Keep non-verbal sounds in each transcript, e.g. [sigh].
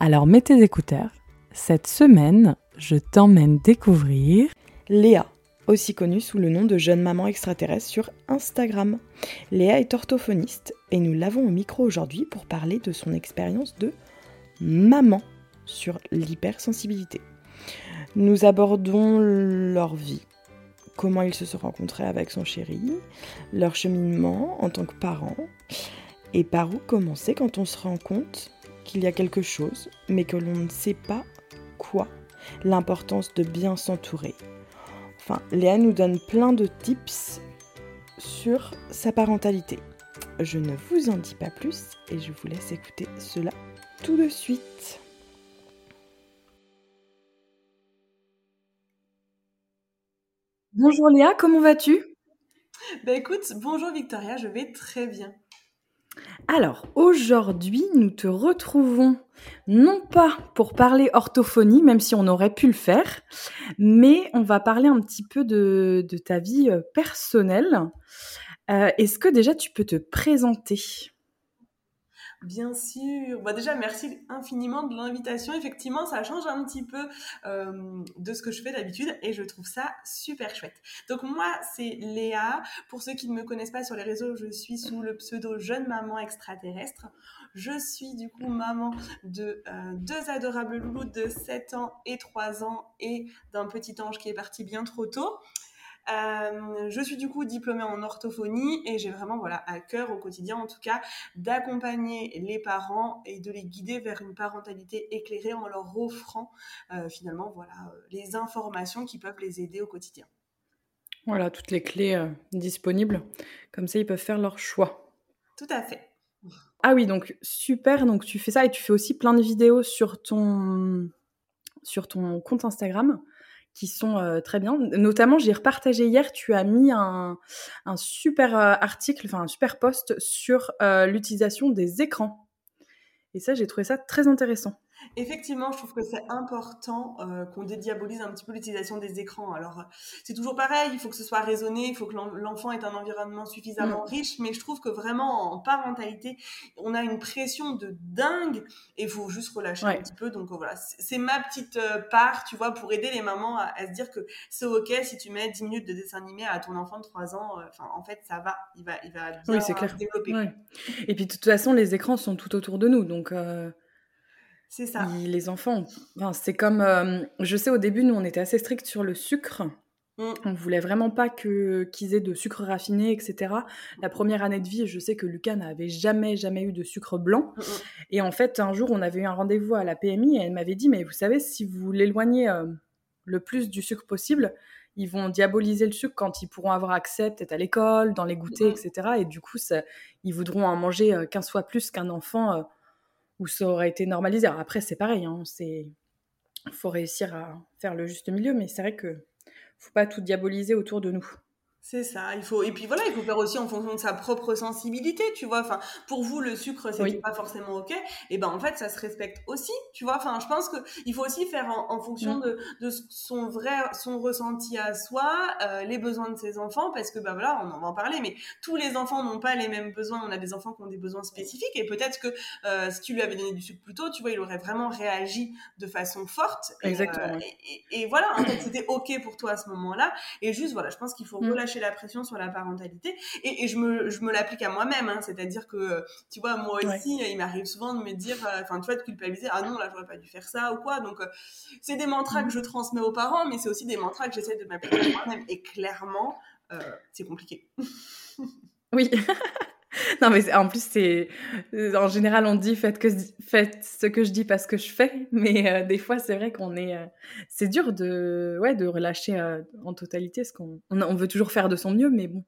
Alors mets tes écouteurs. Cette semaine, je t'emmène découvrir Léa, aussi connue sous le nom de jeune maman extraterrestre sur Instagram. Léa est orthophoniste et nous l'avons au micro aujourd'hui pour parler de son expérience de maman sur l'hypersensibilité. Nous abordons leur vie, comment ils se sont rencontrés avec son chéri, leur cheminement en tant que parents, et par où commencer quand on se rend compte qu'il y a quelque chose, mais que l'on ne sait pas quoi. L'importance de bien s'entourer. Enfin, Léa nous donne plein de tips sur sa parentalité. Je ne vous en dis pas plus et je vous laisse écouter cela tout de suite. Bonjour Léa, comment vas-tu? Bah écoute, bonjour Victoria, je vais très bien. Alors, aujourd'hui, nous te retrouvons non pas pour parler orthophonie, même si on aurait pu le faire, mais on va parler un petit peu de, ta vie euh, personnelle. Euh, est-ce que déjà tu peux te présenter? Bien sûr. Bah déjà, merci infiniment de l'invitation. Effectivement, ça change un petit peu euh, de ce que je fais d'habitude et je trouve ça super chouette. Donc moi, c'est Léa. Pour ceux qui ne me connaissent pas sur les réseaux, je suis sous le pseudo Jeune Maman Extraterrestre. Je suis du coup maman de euh, deux adorables loulous de 7 ans et 3 ans et d'un petit ange qui est parti bien trop tôt. Euh, je suis du coup diplômée en orthophonie et j'ai vraiment voilà à cœur au quotidien en tout cas d'accompagner les parents et de les guider vers une parentalité éclairée en leur offrant euh, finalement voilà les informations qui peuvent les aider au quotidien. Voilà toutes les clés euh, disponibles comme ça ils peuvent faire leur choix. Tout à fait. Ah oui donc super donc tu fais ça et tu fais aussi plein de vidéos sur ton sur ton compte Instagram qui sont euh, très bien. Notamment, j'ai repartagé hier, tu as mis un, un super euh, article, enfin un super post sur euh, l'utilisation des écrans. Et ça, j'ai trouvé ça très intéressant. Effectivement, je trouve que c'est important euh, qu'on dédiabolise un petit peu l'utilisation des écrans. Alors, euh, c'est toujours pareil, il faut que ce soit raisonné, il faut que l'enfant ait un environnement suffisamment mm. riche, mais je trouve que vraiment en parentalité, on a une pression de dingue et il faut juste relâcher un petit peu. Donc voilà, c'est ma petite euh, part, tu vois, pour aider les mamans à, se dire que c'est ok si tu mets 10 minutes de dessin animé à ton enfant de 3 ans. Enfin, en fait, ça va, il va, il va bien clair. développer. Et puis de toute façon, les écrans sont tout autour de nous, donc. C'est ça. les enfants, enfin, c'est comme, euh, je sais au début, nous, on était assez stricts sur le sucre. On mmh. On voulait vraiment pas que qu'ils aient de sucre raffiné, etc. La première année de vie, je sais que Lucas n'avait jamais, jamais eu de sucre blanc. Mmh, mmh. Et en fait, un jour, on avait eu un rendez-vous à la PMI et elle m'avait dit, mais vous savez, si vous l'éloignez euh, le plus du sucre possible, ils vont diaboliser le sucre quand ils pourront avoir accès peut-être à l'école, dans les goûters, etc. Et du coup, ça, ils voudront en manger 15 euh, fois plus qu'un enfant où ça aurait été normalisé. Après, c'est pareil, hein, c'est faut réussir à faire le juste milieu, mais c'est vrai que faut pas tout diaboliser autour de nous. C'est ça, il faut et puis voilà, il faut faire aussi en fonction de sa propre sensibilité, tu vois. Enfin, pour vous le sucre c'est pas forcément ok, et ben en fait ça se respecte aussi, tu vois. Enfin, je pense que il faut aussi faire en, fonction mm. de, de, son vrai son ressenti à soi, euh, les besoins de ses enfants, parce que ben voilà, on en va en parler, mais tous les enfants n'ont pas les mêmes besoins. On a des enfants qui ont des besoins spécifiques, et peut-être que euh, si tu lui avais donné du sucre plus tôt, tu vois, il aurait vraiment réagi de façon forte. Exactement. Et, voilà, en fait, c'était ok pour toi à ce moment-là, et juste voilà, je pense qu'il faut mm. La pression sur la parentalité. Et, je me, je me l'applique à moi-même, hein. c'est-à-dire que, tu vois, moi aussi, il m'arrive souvent de me dire, euh, enfin, tu vois, de culpabiliser, ah non, là, j'aurais pas dû faire ça ou quoi. Donc, euh, c'est des mantras que je transmets aux parents, mais c'est aussi des mantras que j'essaie de m'appliquer à moi-même. Et clairement, euh, c'est compliqué. oui. [laughs] [laughs] non, mais en plus, c'est. En général, on dit faites, que, faites ce que je dis parce que je fais. [laughs] Mais euh, des fois, c'est vrai qu'on est. Euh, c'est dur de, ouais, de relâcher euh, en totalité. ce qu'on on, veut toujours faire de son mieux, mais bon.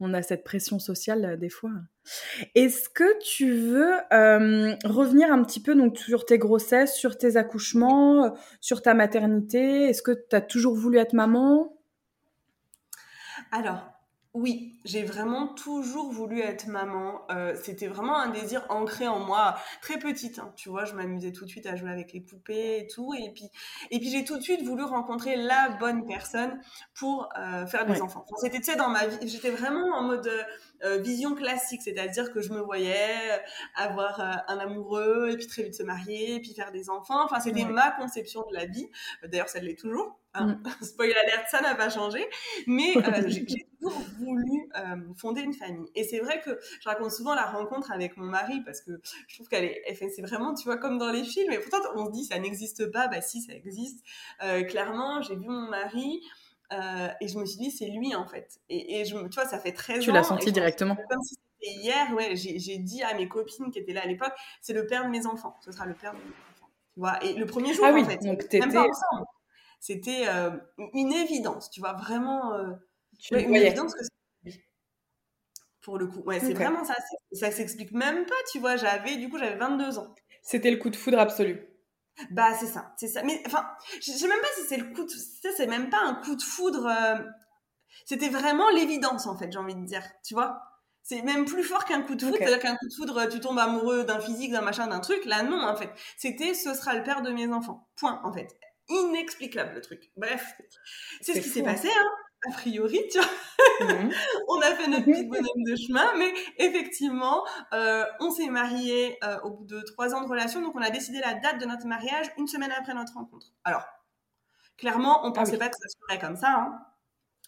on a cette pression sociale euh, des fois. Est-ce que tu veux euh, revenir un petit peu donc, sur tes grossesses, sur tes accouchements, euh, sur ta maternité? Est-ce que tu as toujours voulu être maman? Alors, oui, j'ai vraiment toujours voulu être maman. Euh, c'était vraiment un désir ancré en moi, très petite. Hein, tu vois, je m'amusais tout de suite à jouer avec les poupées et tout. Et puis, et puis j'ai tout de suite voulu rencontrer la bonne personne pour euh, faire des enfants. c'était, tu sais, dans ma vie, j'étais vraiment en mode euh, vision classique, c'est-à-dire que je me voyais avoir un amoureux et puis très vite se marier et puis faire des enfants. Enfin, c'était ma conception de la vie. D'ailleurs, ça l'est toujours. Hein. Mm. [laughs] Spoiler alert, ça n'a pas changé. Mais [laughs] j'ai toujours voulu euh, fonder une famille. Et c'est vrai que je raconte souvent la rencontre avec mon mari parce que je trouve qu'elle est, c'est vraiment, tu vois, comme dans les films. Et pourtant, on se dit ça n'existe pas. Bah si, ça existe. Euh, clairement, j'ai vu mon mari. Euh, et je me suis dit, c'est lui en fait. Et, et je, tu vois, ça fait 13 ans. Tu l'as senti directement Comme si c'était hier, ouais, j'ai dit à mes copines qui étaient là à l'époque, c'est le père de mes enfants. Ce sera le père de mes enfants. Tu vois, et le premier jour, ah oui, en fait, donc même pas ensemble. C'était une évidence, tu vois, vraiment tu une évidence que pour le coup. Ouais, c'est vraiment ça. Ça s'explique même pas, tu vois. J'avais, du coup, j'avais 22 ans. C'était le coup de foudre absolu. Bah, c'est ça, c'est ça. Mais enfin, je sais même pas si c'est le coup de. C'est même pas un coup de foudre. Euh, c'était vraiment l'évidence, en fait, j'ai envie de dire. Tu vois C'est même plus fort qu'un coup de foudre. C'est-à-dire qu'un coup de foudre, tu tombes amoureux d'un physique, d'un machin, d'un truc. Là, non, en fait. C'était ce sera le père de mes enfants. Point, en fait. Inexplicable, le truc. Bref. C'est ce qui s'est passé, hein a priori, tu vois. Mhm. [laughs] on a fait notre petit bonhomme de chemin, mais effectivement, euh, on s'est marié euh, au bout de trois ans de relation, donc on a décidé la date de notre mariage une semaine après notre rencontre. Alors, clairement, on ah pensait pas que ça se ferait comme ça, hein.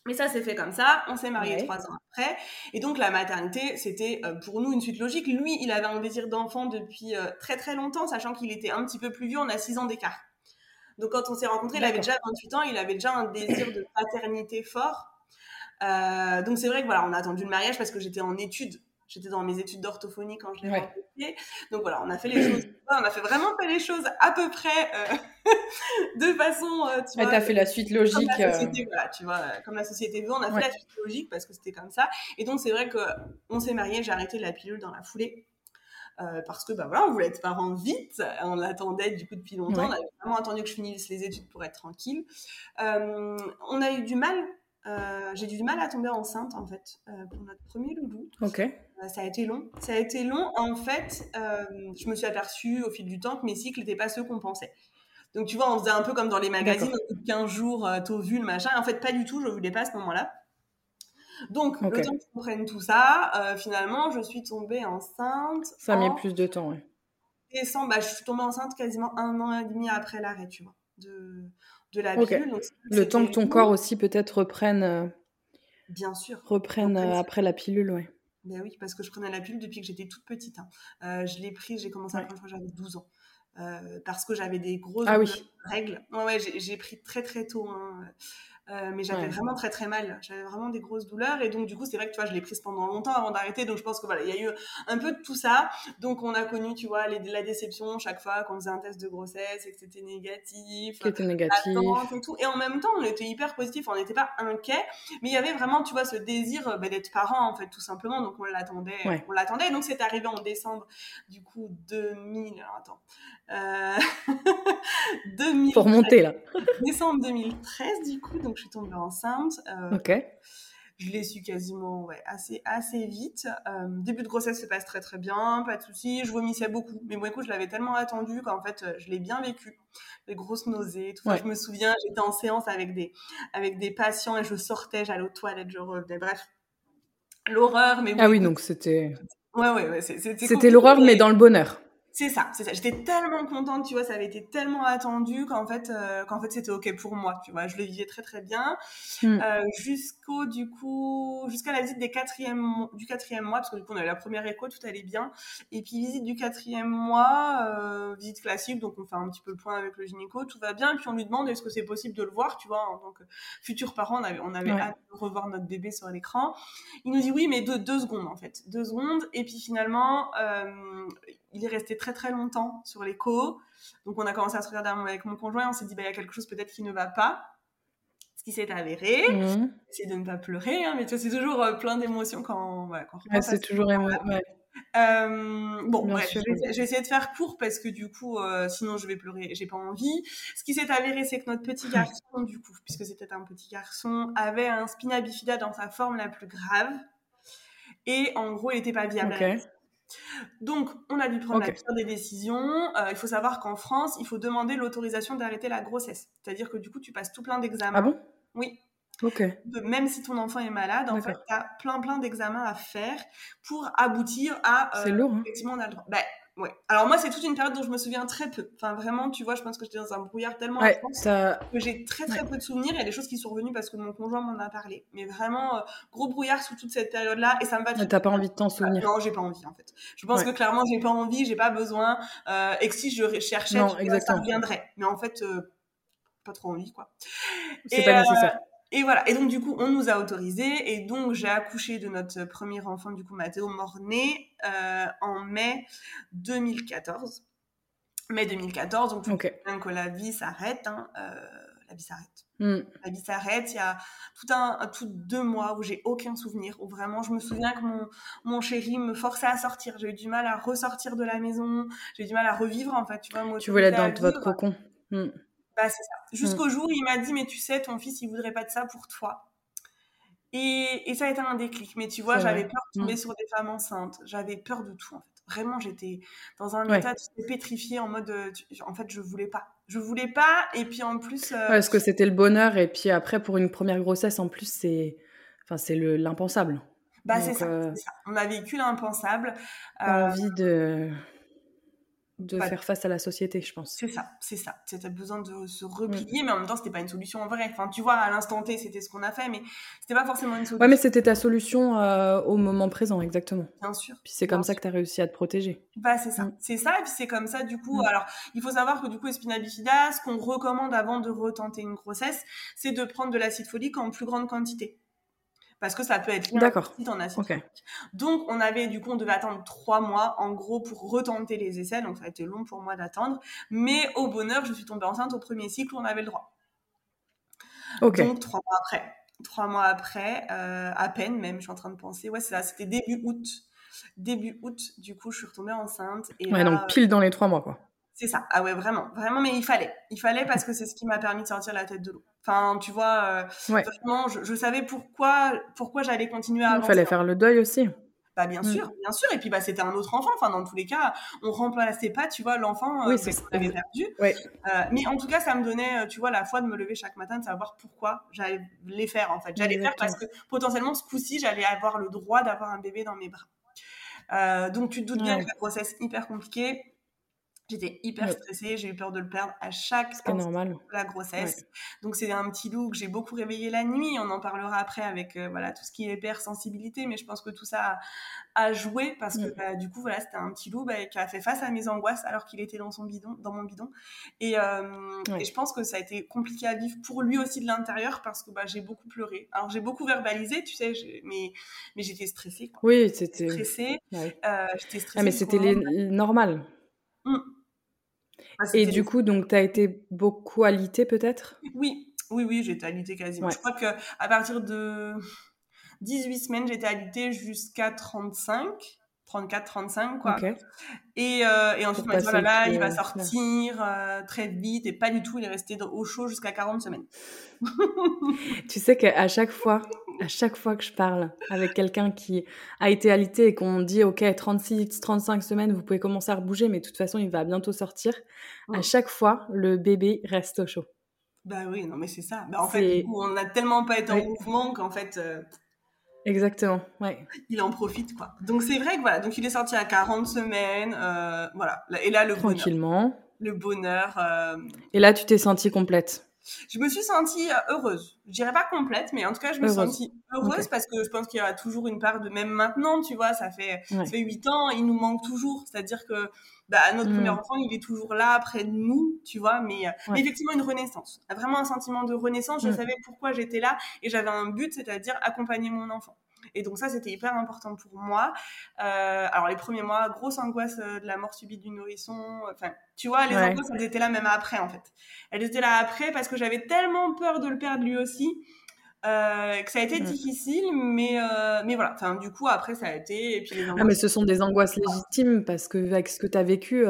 Mais ça s'est fait comme ça, on s'est marié trois ans après. Et donc la maternité, c'était euh, pour nous une suite logique. Lui, il avait un désir d'enfant depuis très très longtemps, sachant qu'il était un petit peu plus vieux, on a six ans d'écart. Donc quand on s'est rencontrés, il avait déjà 28 ans, il avait déjà un désir de paternité fort. Euh, donc c'est vrai que voilà, on a attendu le mariage parce que j'étais en études. J'étais dans mes études d'orthophonie quand je l'ai rencontré. Donc voilà, on a fait les choses. On a fait vraiment fait les choses à peu près euh, [laughs] de façon. Euh, tu as fait la suite logique. Comme la société, voilà, tu vois, comme la société veut, on a fait la suite logique parce que c'était comme ça. Et donc c'est vrai que on s'est mariés, j'ai arrêté la pilule dans la foulée. Euh, parce que bah voilà, on voulait être parents vite, on l'attendait du coup depuis longtemps, on avait vraiment attendu que je finisse les études pour être tranquille. Euh, on a eu du mal, euh, j'ai eu du mal à tomber enceinte en fait pour notre premier loulou. Ok. ça a été long. Ça a été long. En fait, je me suis aperçue au fil du temps que mes cycles n'étaient pas ceux qu'on pensait. Donc tu vois, on faisait un peu comme dans les magazines, au bout de 15 jours, vu le machin. En fait, pas du tout, je ne voulais pas à ce moment-là. Donc, le temps que je comprenne tout ça, euh, finalement, je suis tombée enceinte. Ça a mis plus de temps, oui. Décembre, bah, je suis tombée enceinte quasiment un an et demi après l'arrêt, tu vois, de, de la pilule. le temps que ton corps aussi peut-être reprenne. Euh, Bien sûr. Reprenne euh, après la pilule, oui. Ben oui, parce que je prenais la pilule depuis que j'étais toute petite. Hein. je l'ai pris, j'ai commencé à prendre j'avais 12 ans. parce que j'avais des grosses ah, oui. règles. Ouais, ouais j'ai pris très très tôt. Hein. Euh, mais j'avais vraiment très très mal. J'avais vraiment des grosses douleurs et donc du coup c'est vrai que tu vois je l'ai prise pendant longtemps avant d'arrêter donc je pense que voilà il y a eu un peu de tout ça donc on a connu tu vois les, la déception chaque fois qu'on faisait un test de grossesse et que c'était négatif. C'était négatif. Et, tout. et en même temps on était hyper positif, on n'était pas inquiet mais il y avait vraiment tu vois ce désir bah, d'être parent en fait tout simplement donc on l'attendait on l'attendait donc c'est arrivé en décembre du coup 2000 alors attends euh... [laughs] 2000 pour monter là [laughs] décembre 2013 du coup donc je suis tombée enceinte. Euh, ok. Je l'ai su quasiment ouais, assez, assez vite. Euh, début de grossesse se passe très très bien, pas de soucis. Je vomissais beaucoup. Mais bon, écoute, je l'avais tellement attendu qu'en fait, euh, je l'ai bien vécu. Les grosses nausées, tout Je me souviens, j'étais en séance avec des, avec des patients et je sortais, j'allais aux toilettes, je revenais. Bref, l'horreur. Mais ah oui, donc c'était. Ouais, ouais, ouais c'était. C'était l'horreur, mais dans le bonheur. C'est ça, c'est ça. J'étais tellement contente, tu vois, ça avait été tellement attendu qu'en fait, euh, qu'en fait, c'était ok pour moi, tu vois. Je le vivais très très bien hmm. euh, jusqu'au du coup, jusqu'à la visite des quatrième, du quatrième mois, parce que du coup, on avait la première écho, tout allait bien, et puis visite du quatrième mois, euh, visite classique, donc on fait un petit peu le point avec le gynéco, tout va bien, et puis on lui demande est-ce que c'est possible de le voir, tu vois, en tant que futur parent, on avait, on avait hâte de revoir notre bébé sur l'écran. Il nous dit oui, mais deux, deux secondes en fait, deux secondes, et puis finalement il est resté très très longtemps sur l'écho. Donc on a commencé à se regarder avec mon conjoint, on s'est dit bah il y a quelque chose peut-être qui ne va pas. Ce qui s'est avéré, Mmh. c'est de ne pas pleurer, hein, mais tu vois, c'est toujours euh, plein d'émotions quand, voilà, quand Ouais, c'est ce toujours émo- moment-là. ouais. Euh, bon, Bien bref, je vais, essayer- je vais essayer de faire court parce que du coup, euh, sinon je vais pleurer, j'ai pas envie. Ce qui s'est avéré, c'est que notre petit garçon, du coup, puisque c'était un petit garçon, avait un spina bifida dans sa forme la plus grave. Et en gros, il n'était pas viable. à la Ok. naissance. Donc, on a dû prendre la pire des décisions. Euh, il faut savoir qu'en France, il faut demander l'autorisation d'arrêter la grossesse. C'est-à-dire que du coup, tu passes tout plein d'examens. Ah bon? Oui. Ok. De- même si ton enfant est malade, en fait, tu as plein plein d'examens à faire pour aboutir à euh, C'est lourd, hein effectivement on a le droit. Bah, ouais. Alors moi c'est toute une période dont je me souviens très peu. Enfin vraiment, tu vois, je pense que j'étais dans un brouillard tellement Ouais, intense ça... que j'ai très très Ouais. peu de souvenirs. Il y a des choses qui sont revenues parce que mon conjoint m'en a parlé. Mais vraiment euh, gros brouillard sous toute cette période-là et ça me va très t'as pas envie de t'en souvenir. non, j'ai pas envie en fait. Je pense que clairement j'ai pas envie, j'ai pas besoin euh, et que si je cherchais, Non, vois, ça reviendrait. Mais en fait, euh, pas trop envie quoi. C'est Et, pas euh, nécessaire. Et voilà, et donc du coup, on nous a autorisé, et donc j'ai accouché de notre premier enfant, du coup, Mathéo Mornay, euh, en mai 2014. Mai 2014, donc tu Ok. vois bien que la vie s'arrête, hein, euh, la vie s'arrête. Hmm. La vie s'arrête, il y a tout un, un- tout deux mois où j'ai aucun souvenir, où vraiment je me souviens que mon, mon chéri me forçait à sortir, j'ai eu du mal à ressortir de la maison, j'ai eu du mal à revivre en fait, tu vois, Tu voulais être dans votre vivre. cocon. Hmm. Bah, c'est ça. Jusqu'au jour où il m'a dit, mais tu sais, ton fils, il voudrait pas de ça pour toi. Et, et ça a été un déclic. Mais tu vois, j'avais peur de tomber Mm. sur des femmes enceintes. J'avais peur de tout, en fait. Vraiment, j'étais dans un Ouais. état tu sais, pétrifié en mode, euh, tu- en fait, je voulais pas. Je voulais pas. Et puis en plus, euh, Ouais, parce que c'était le bonheur, et puis après, pour une première grossesse, en plus, c'est enfin, c'est le- l'impensable. bah, c'est donc, ça, euh, c'est ça. On a vécu l'impensable. Euh, envie de, de pas- faire face à la société, je pense. C'est ça, c'est ça. C'était besoin de se Mm. replier, mais en même temps, c'était pas une solution en vrai. Enfin, tu vois, à l'instant T, c'était ce qu'on a fait, mais c'était pas forcément une solution, Ouais, mais c'était ta solution euh, au moment présent, exactement. bien sûr. Puis c'est comme ça que tu as réussi à te protéger. Bah, c'est ça. Mm. C'est ça, et puis c'est comme ça, du coup. Mm. Alors, il faut savoir que du coup, Espina bifida, ce qu'on recommande avant de retenter une grossesse, c'est de prendre de l'acide folique en plus grande quantité. Parce que ça peut être lié à un D'accord. déficit en acide Ok. folique. Donc, on avait, du coup, on devait attendre trois mois, en gros, pour retenter les essais. Donc, ça a été long pour moi d'attendre. Mais au bonheur, je suis tombée enceinte au premier cycle où on avait le droit. Donc, trois mois après. Trois mois après, euh, à peine même, je suis en train de penser. Ouais, c'est ça, c'était début août. Début août, du coup, je suis retombée enceinte. Et ouais, là, donc pile dans les trois mois, quoi. C'est ça. Ah ouais, vraiment. Vraiment, mais il fallait. Il fallait parce que c'est ce qui m'a permis de sortir la tête de l'eau. Enfin, tu vois, euh, Ouais. vraiment, je, je savais pourquoi, pourquoi j'allais continuer à Il fallait faire le deuil aussi. Bah, bien Mm. sûr, bien sûr. Et puis, bah, c'était un autre enfant. Enfin, dans tous les cas, on remplaçait pas, tu vois, l'enfant Oui, euh, qu'on avait perdu. Ouais. Euh, mais en tout cas, ça me donnait, tu vois, la foi de me lever chaque matin, de savoir pourquoi j'allais les faire, en fait. J'allais faire parce que potentiellement, ce coup-ci, j'allais avoir le droit d'avoir un bébé dans mes bras. Euh, donc, tu te doutes bien Ouais. que la grossesse hyper compliquée. J'étais hyper Ouais. stressée, j'ai eu peur de le perdre à chaque normal. de la grossesse. Donc c'est un petit loup que j'ai beaucoup réveillé la nuit. On en parlera après avec euh, voilà tout ce qui est hypersensibilité, mais je pense que tout ça a, a joué parce que Mm. bah, du coup voilà c'était un petit loup bah, qui a fait face à mes angoisses alors qu'il était dans son bidon, dans mon bidon. Et, euh, Ouais. et je pense que ça a été compliqué à vivre pour lui aussi de l'intérieur parce que bah, j'ai beaucoup pleuré. Alors j'ai beaucoup verbalisé, tu sais, mais mais j'étais stressée. Quoi. Oui, c'était. Stressée, Ouais. euh, j'étais stressée. Ah, mais du c'était les- normal. Ah, Et du coup, donc, tu as été beaucoup alité, peut-être? Oui, oui, oui, j'étais alitée quasiment. Ouais. Je crois que à partir de 18 semaines, j'étais alitée jusqu'à 35, 34, 35, quoi. Ok. Et, euh, et ensuite, on m'a dit, oh là passer là, le il va euh, sortir euh, très vite, et pas du tout, il est resté au chaud jusqu'à 40 semaines. [laughs] Tu sais qu'à chaque fois, à chaque fois que je parle avec quelqu'un qui a été alité et qu'on dit OK, 36, 35 semaines, vous pouvez commencer à rebouger, mais de toute façon, il va bientôt sortir. À Mm. chaque fois, le bébé reste au chaud. Bah oui, non, mais c'est ça. Bah, en fait, C'est- du coup, on n'a tellement pas été en mouvement qu'en fait, euh, Exactement, ouais. il en profite, quoi. Donc c'est vrai que voilà, donc il est sorti à 40 semaines, euh, voilà. Et là, le bonheur. Tranquillement. Le bonheur. euh, Et là, tu t'es sentie complète. Je me suis sentie euh, heureuse. Je dirais pas complète, mais en tout cas, je me suis sentie heureuse parce que je pense qu'il y a toujours une part de même maintenant, tu vois, ça fait Ouais. ça fait huit ans, il nous manque toujours. C'est-à-dire que bah, notre Mm. premier enfant, il est toujours là près de nous, tu vois, mais, euh, mais effectivement une renaissance. Vraiment un sentiment de renaissance. Je Mm. savais pourquoi j'étais là et j'avais un but, c'est-à-dire accompagner mon enfant. Et donc ça, c'était hyper important pour moi. Euh, alors les premiers mois, grosse angoisse euh, de la mort subite du nourrisson. Enfin, tu vois, les angoisses, elles étaient là même après, en fait. Elles étaient là après parce que j'avais tellement peur de le perdre lui aussi. Euh, que ça a été mm. difficile, mais, euh, mais voilà. Enfin, du coup, après, ça a été. Et puis les ah, mais ce sont des angoisses légitimes parce que, avec ce que tu as vécu,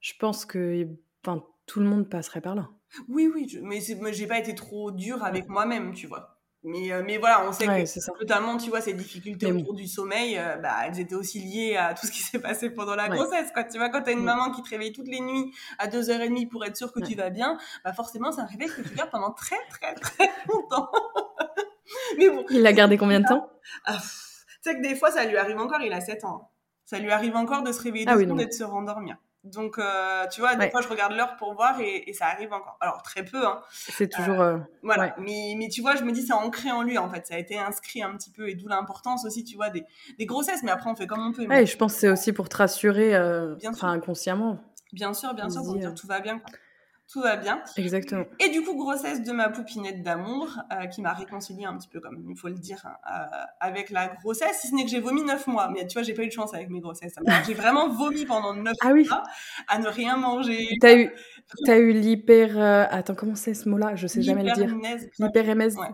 je pense que enfin, tout le monde passerait par là. Oui, oui, je, mais j'ai pas été trop dure avec moi-même, tu vois. Mais, euh, mais voilà, on sait que notamment, tu vois, ces difficultés autour du sommeil, euh, bah, elles étaient aussi liées à tout ce qui [laughs] s'est passé pendant la grossesse. Quoi. Tu vois, quand tu as une maman qui te réveille toutes les nuits à 2h30 pour être sûre que tu vas bien, bah forcément, c'est un réveil que tu gardes pendant très, très, [laughs] très longtemps. [laughs] mais bon. Il l'a gardé combien de temps? ah, Tu sais que des fois, ça lui arrive encore, il a 7 ans. Ça lui arrive encore de se réveiller ah, oui, et de se rendormir. Donc, euh, tu vois, des fois, je regarde l'heure pour voir et, ça arrive encore. Alors, très peu, hein. C'est toujours... Euh, voilà. Mais, mais tu vois, je me dis, c'est ancré en lui, en fait. Ça a été inscrit un petit peu et d'où l'importance aussi, tu vois, des, des, grossesses. Mais après, on fait comme on peut. Ouais, je pense que c'est aussi pour te rassurer, euh, enfin, inconsciemment. Bien sûr, bien sûr, pour dire tout va bien tout va bien. Exactement. Et du coup, grossesse de ma poupinette d'amour, euh, qui m'a réconciliée un petit peu, comme il faut le dire, hein, euh, avec la grossesse, si ce n'est que j'ai vomi neuf mois. Mais tu vois, j'ai pas eu de chance avec mes grossesses. J'ai vraiment vomi pendant neuf ah mois à ne rien manger. T'as eu, as eu l'hyper... Euh, attends, comment c'est ce mot-là? Je sais jamais le dire. L'hyperémèse. Ouais.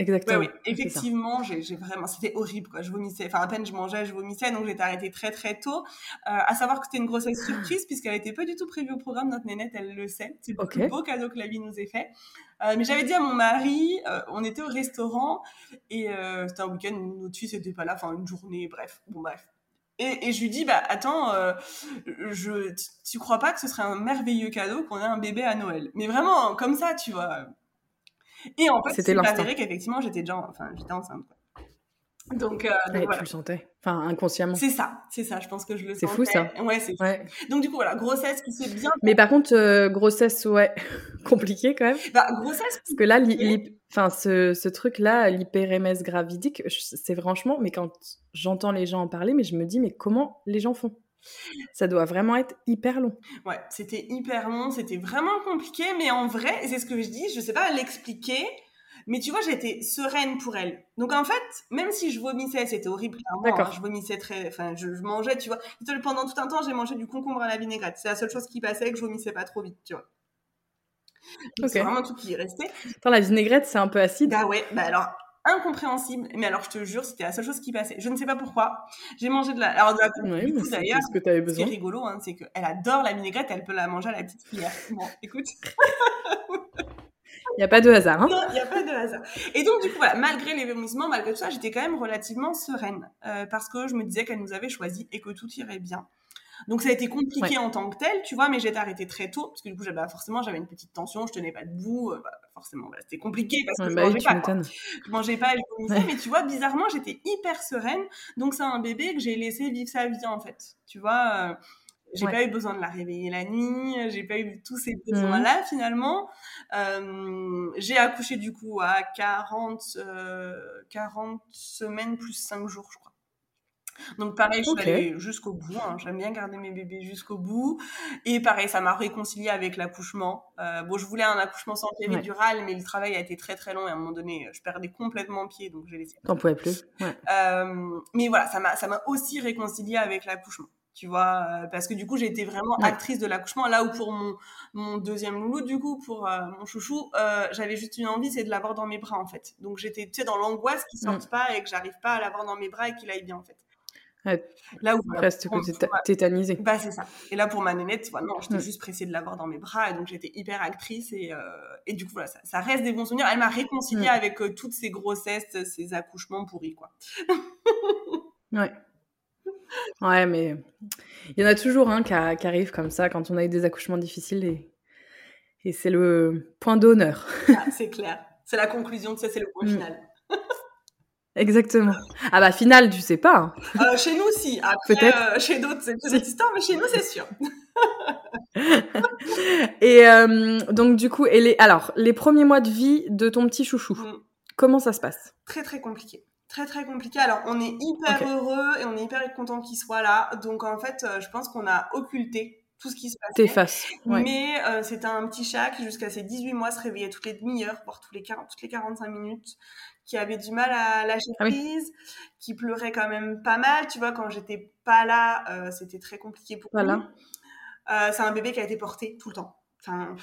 Exactement. oui, effectivement, j'ai vraiment, c'était horrible, quoi. Je vomissais, enfin, à peine je mangeais, je vomissais, donc j'étais arrêtée très très tôt. Euh, à savoir que c'était une grossesse surprise, [gasps] puisqu'elle n'était pas du tout prévue au programme. Notre nénette, elle le sait. C'est le plus beau cadeau que la vie nous ait fait. Euh, mais j'avais dit à mon mari, euh, on était au restaurant, et euh, c'était un week-end où notre fils n'était pas là, enfin, une journée, bref, bon, bref. Et, et, je lui dis, bah attends, euh, je, tu crois pas que ce serait un merveilleux cadeau qu'on ait un bébé à Noël? Mais vraiment, comme ça, tu vois. Et en fait, c'est avéré qu'effectivement, j'étais déjà, enfin, j'étais enceinte. Donc, euh, tu le sentais, enfin inconsciemment. C'est ça, c'est ça. Je pense que je le sentais. C'est fou ça. Ouais, c'est ouais. Donc du coup voilà, grossesse qui s'est bien. Mais par contre, euh, grossesse, ouais, [laughs] compliqué quand même. Bah grossesse. Parce que là, enfin ce, ce truc là, l'hyperémèse gravidique, c'est franchement, mais quand j'entends les gens en parler, mais je me dis mais comment les gens font? Ça doit vraiment être hyper long. Ouais, c'était hyper long, c'était vraiment compliqué, mais en vrai, c'est ce que je dis, je sais pas l'expliquer, mais tu vois, j'étais sereine pour elle. Donc en fait, même si je vomissais, c'était horrible, clairement. Hein, je vomissais très, enfin, je, mangeais, tu vois. Pendant tout un temps, j'ai mangé du concombre à la vinaigrette. C'est la seule chose qui passait, que je vomissais pas trop vite, tu vois. C'est vraiment tout qui restait. Attends, la vinaigrette, c'est un peu acide. Bah ouais, bah alors, incompréhensible. Mais alors, je te jure, c'était la seule chose qui passait. Je ne sais pas pourquoi. J'ai mangé de la. Alors, de la oui, du coup, d'ailleurs, ce que besoin. qui est rigolo, hein, c'est qu'elle adore la vinaigrette, elle peut la manger à la petite cuillère. Bon, écoute. Il n'y a pas de hasard. Hein non, il n'y a pas de hasard. Et donc, du coup, voilà, malgré les vomissements, malgré tout ça, j'étais quand même relativement sereine. Euh, parce que je me disais qu'elle nous avait choisi et que tout irait bien. Donc ça a été compliqué en tant que tel, tu vois, mais j'ai arrêté très tôt parce que du coup, bah, forcément, j'avais une petite tension, je tenais pas debout, euh, bah, forcément, bah, c'était compliqué parce que je bah mangeais pas. Je mangeais pas, je vomissais, mais tu vois, bizarrement, j'étais hyper sereine. Donc c'est un bébé que j'ai laissé vivre sa vie en fait, tu vois. Euh, j'ai pas eu besoin de la réveiller la nuit, j'ai pas eu tous ces mmh. besoins-là finalement. Euh, j'ai accouché du coup à 40, 40 semaines plus 5 jours, je crois. Donc pareil, je suis allée jusqu'au bout. Hein. J'aime bien garder mes bébés jusqu'au bout. Et pareil, ça m'a réconcilié avec l'accouchement. Euh, bon, je voulais un accouchement sans péridurale, mais le travail a été très très long et à un moment donné, je perdais complètement pied, donc j'ai laissé. T'en pouvais plus. Ouais. Euh, mais voilà, ça m'a ça m'a aussi réconcilié avec l'accouchement. Tu vois, euh, parce que du coup, j'ai été vraiment actrice de l'accouchement. Là où pour mon, mon deuxième loulou, du coup, pour mon chouchou, j'avais juste une envie, c'est de l'avoir dans mes bras, en fait. Donc j'étais, tu sais, dans l'angoisse qu'il sorte mm. pas et que j'arrive pas à l'avoir dans mes bras et qu'il aille bien, en fait. Là où reste tétanisé. Bah c'est ça. Et là pour ma nénette, non, j'étais juste pressée de l'avoir dans mes bras et donc j'étais hyper actrice et, euh, et du coup voilà, ça, ça, reste des bons souvenirs. Elle m'a réconciliée mm. avec euh, toutes ces grossesses, ces accouchements pourris quoi. [laughs] ouais. Ouais, mais il y en a toujours un qui, qui, arrive comme ça quand on a eu des accouchements difficiles et, et c'est le point d'honneur. Ah, c'est clair. C'est la conclusion, tu sais, c'est le point [laughs] mm. final. [laughs] Exactement. Ah bah final, tu sais pas. Hein. Euh, chez nous, si. Peut-être. Euh, chez d'autres, c'est une histoire, mais chez nous, c'est sûr. [laughs] et euh, donc du coup, et les, alors les premiers mois de vie de ton petit chouchou, mm. comment ça se passe? Très très compliqué. Très très compliqué. Alors on est hyper heureux et on est hyper content qu'il soit là. Donc en fait, je pense qu'on a occulté tout ce qui se passait. face. Mais c'était un petit chat qui jusqu'à ses 18 mois se réveillait toutes les demi-heures, voire tous les 40, toutes les 45 minutes qui avait du mal à lâcher ah prise, qui pleurait quand même pas mal. Tu vois, quand j'étais pas là, euh, c'était très compliqué pour voilà. lui. Euh, c'est un bébé qui a été porté tout le temps. Enfin,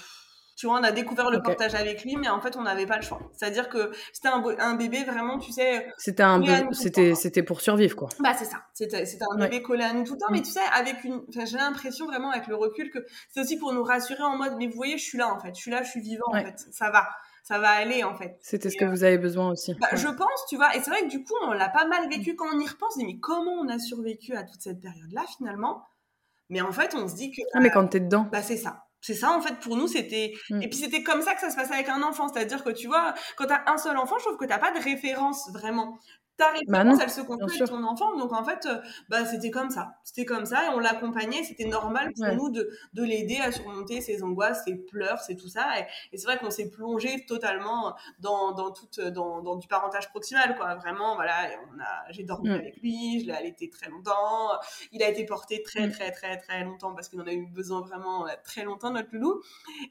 tu vois, on a découvert le portage avec lui, mais en fait, on n'avait pas le choix. C'est-à-dire que c'était un, bébé vraiment, tu sais. C'était un c'était c'était pour survivre quoi. Bah c'est ça. C'était un bébé collé à nous tout le temps, mais mm. tu sais, avec une, j'ai l'impression vraiment avec le recul que c'est aussi pour nous rassurer en mode, mais vous voyez, je suis là en fait, je suis là, je suis vivant en fait, ça va ça va aller en fait. C'était ce que vous avez besoin aussi. Bah, Je pense, tu vois, et c'est vrai que du coup, on l'a pas mal vécu quand on y repense. Mais comment on a survécu à toute cette période-là finalement? Mais en fait, on se dit que. Ah, mais quand t'es dedans. Bah, c'est ça. C'est ça, en fait, pour nous, c'était. Mm. Et puis, c'était comme ça que ça se passait avec un enfant. C'est-à-dire que, tu vois, quand tu as un seul enfant, je trouve que tu pas de référence vraiment ta bah référence, elle se construit avec ton enfant. Donc en fait, euh, bah, c'était comme ça. C'était comme ça et on l'accompagnait. C'était normal pour nous de, de l'aider à surmonter ses angoisses, ses pleurs, c'est tout ça. Et, c'est vrai qu'on s'est plongé totalement dans, dans, toute, dans, dans, du parentage proximal. Quoi. Vraiment, voilà, on a, j'ai dormi avec lui, je l'ai allaité très longtemps. Il a été porté très, très, très, très longtemps parce qu'il en a eu besoin vraiment euh, très longtemps, notre loulou.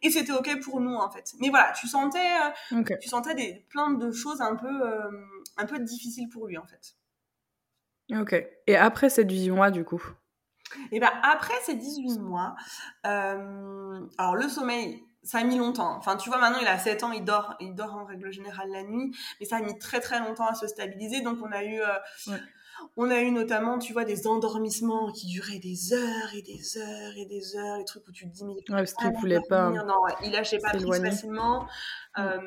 Et c'était OK pour nous, en fait. Mais voilà, tu sentais, euh, tu sentais des, plein de choses un peu, un peu difficiles pour lui en fait. Ok. Et après ces 18 mois du coup? Et ben après ces 18 mois, euh, alors le sommeil, ça a mis longtemps. Enfin, tu vois, maintenant il a 7 ans, il dort, il dort en règle générale la nuit, mais ça a mis très très longtemps à se stabiliser. Donc on a eu euh, on a eu notamment, tu vois, des endormissements qui duraient des heures et des heures et des heures, les trucs où tu te dis, mais. Ouais, parce qu'il voulait pas. Non, il lâchait pas prise facilement. Mm. Euh,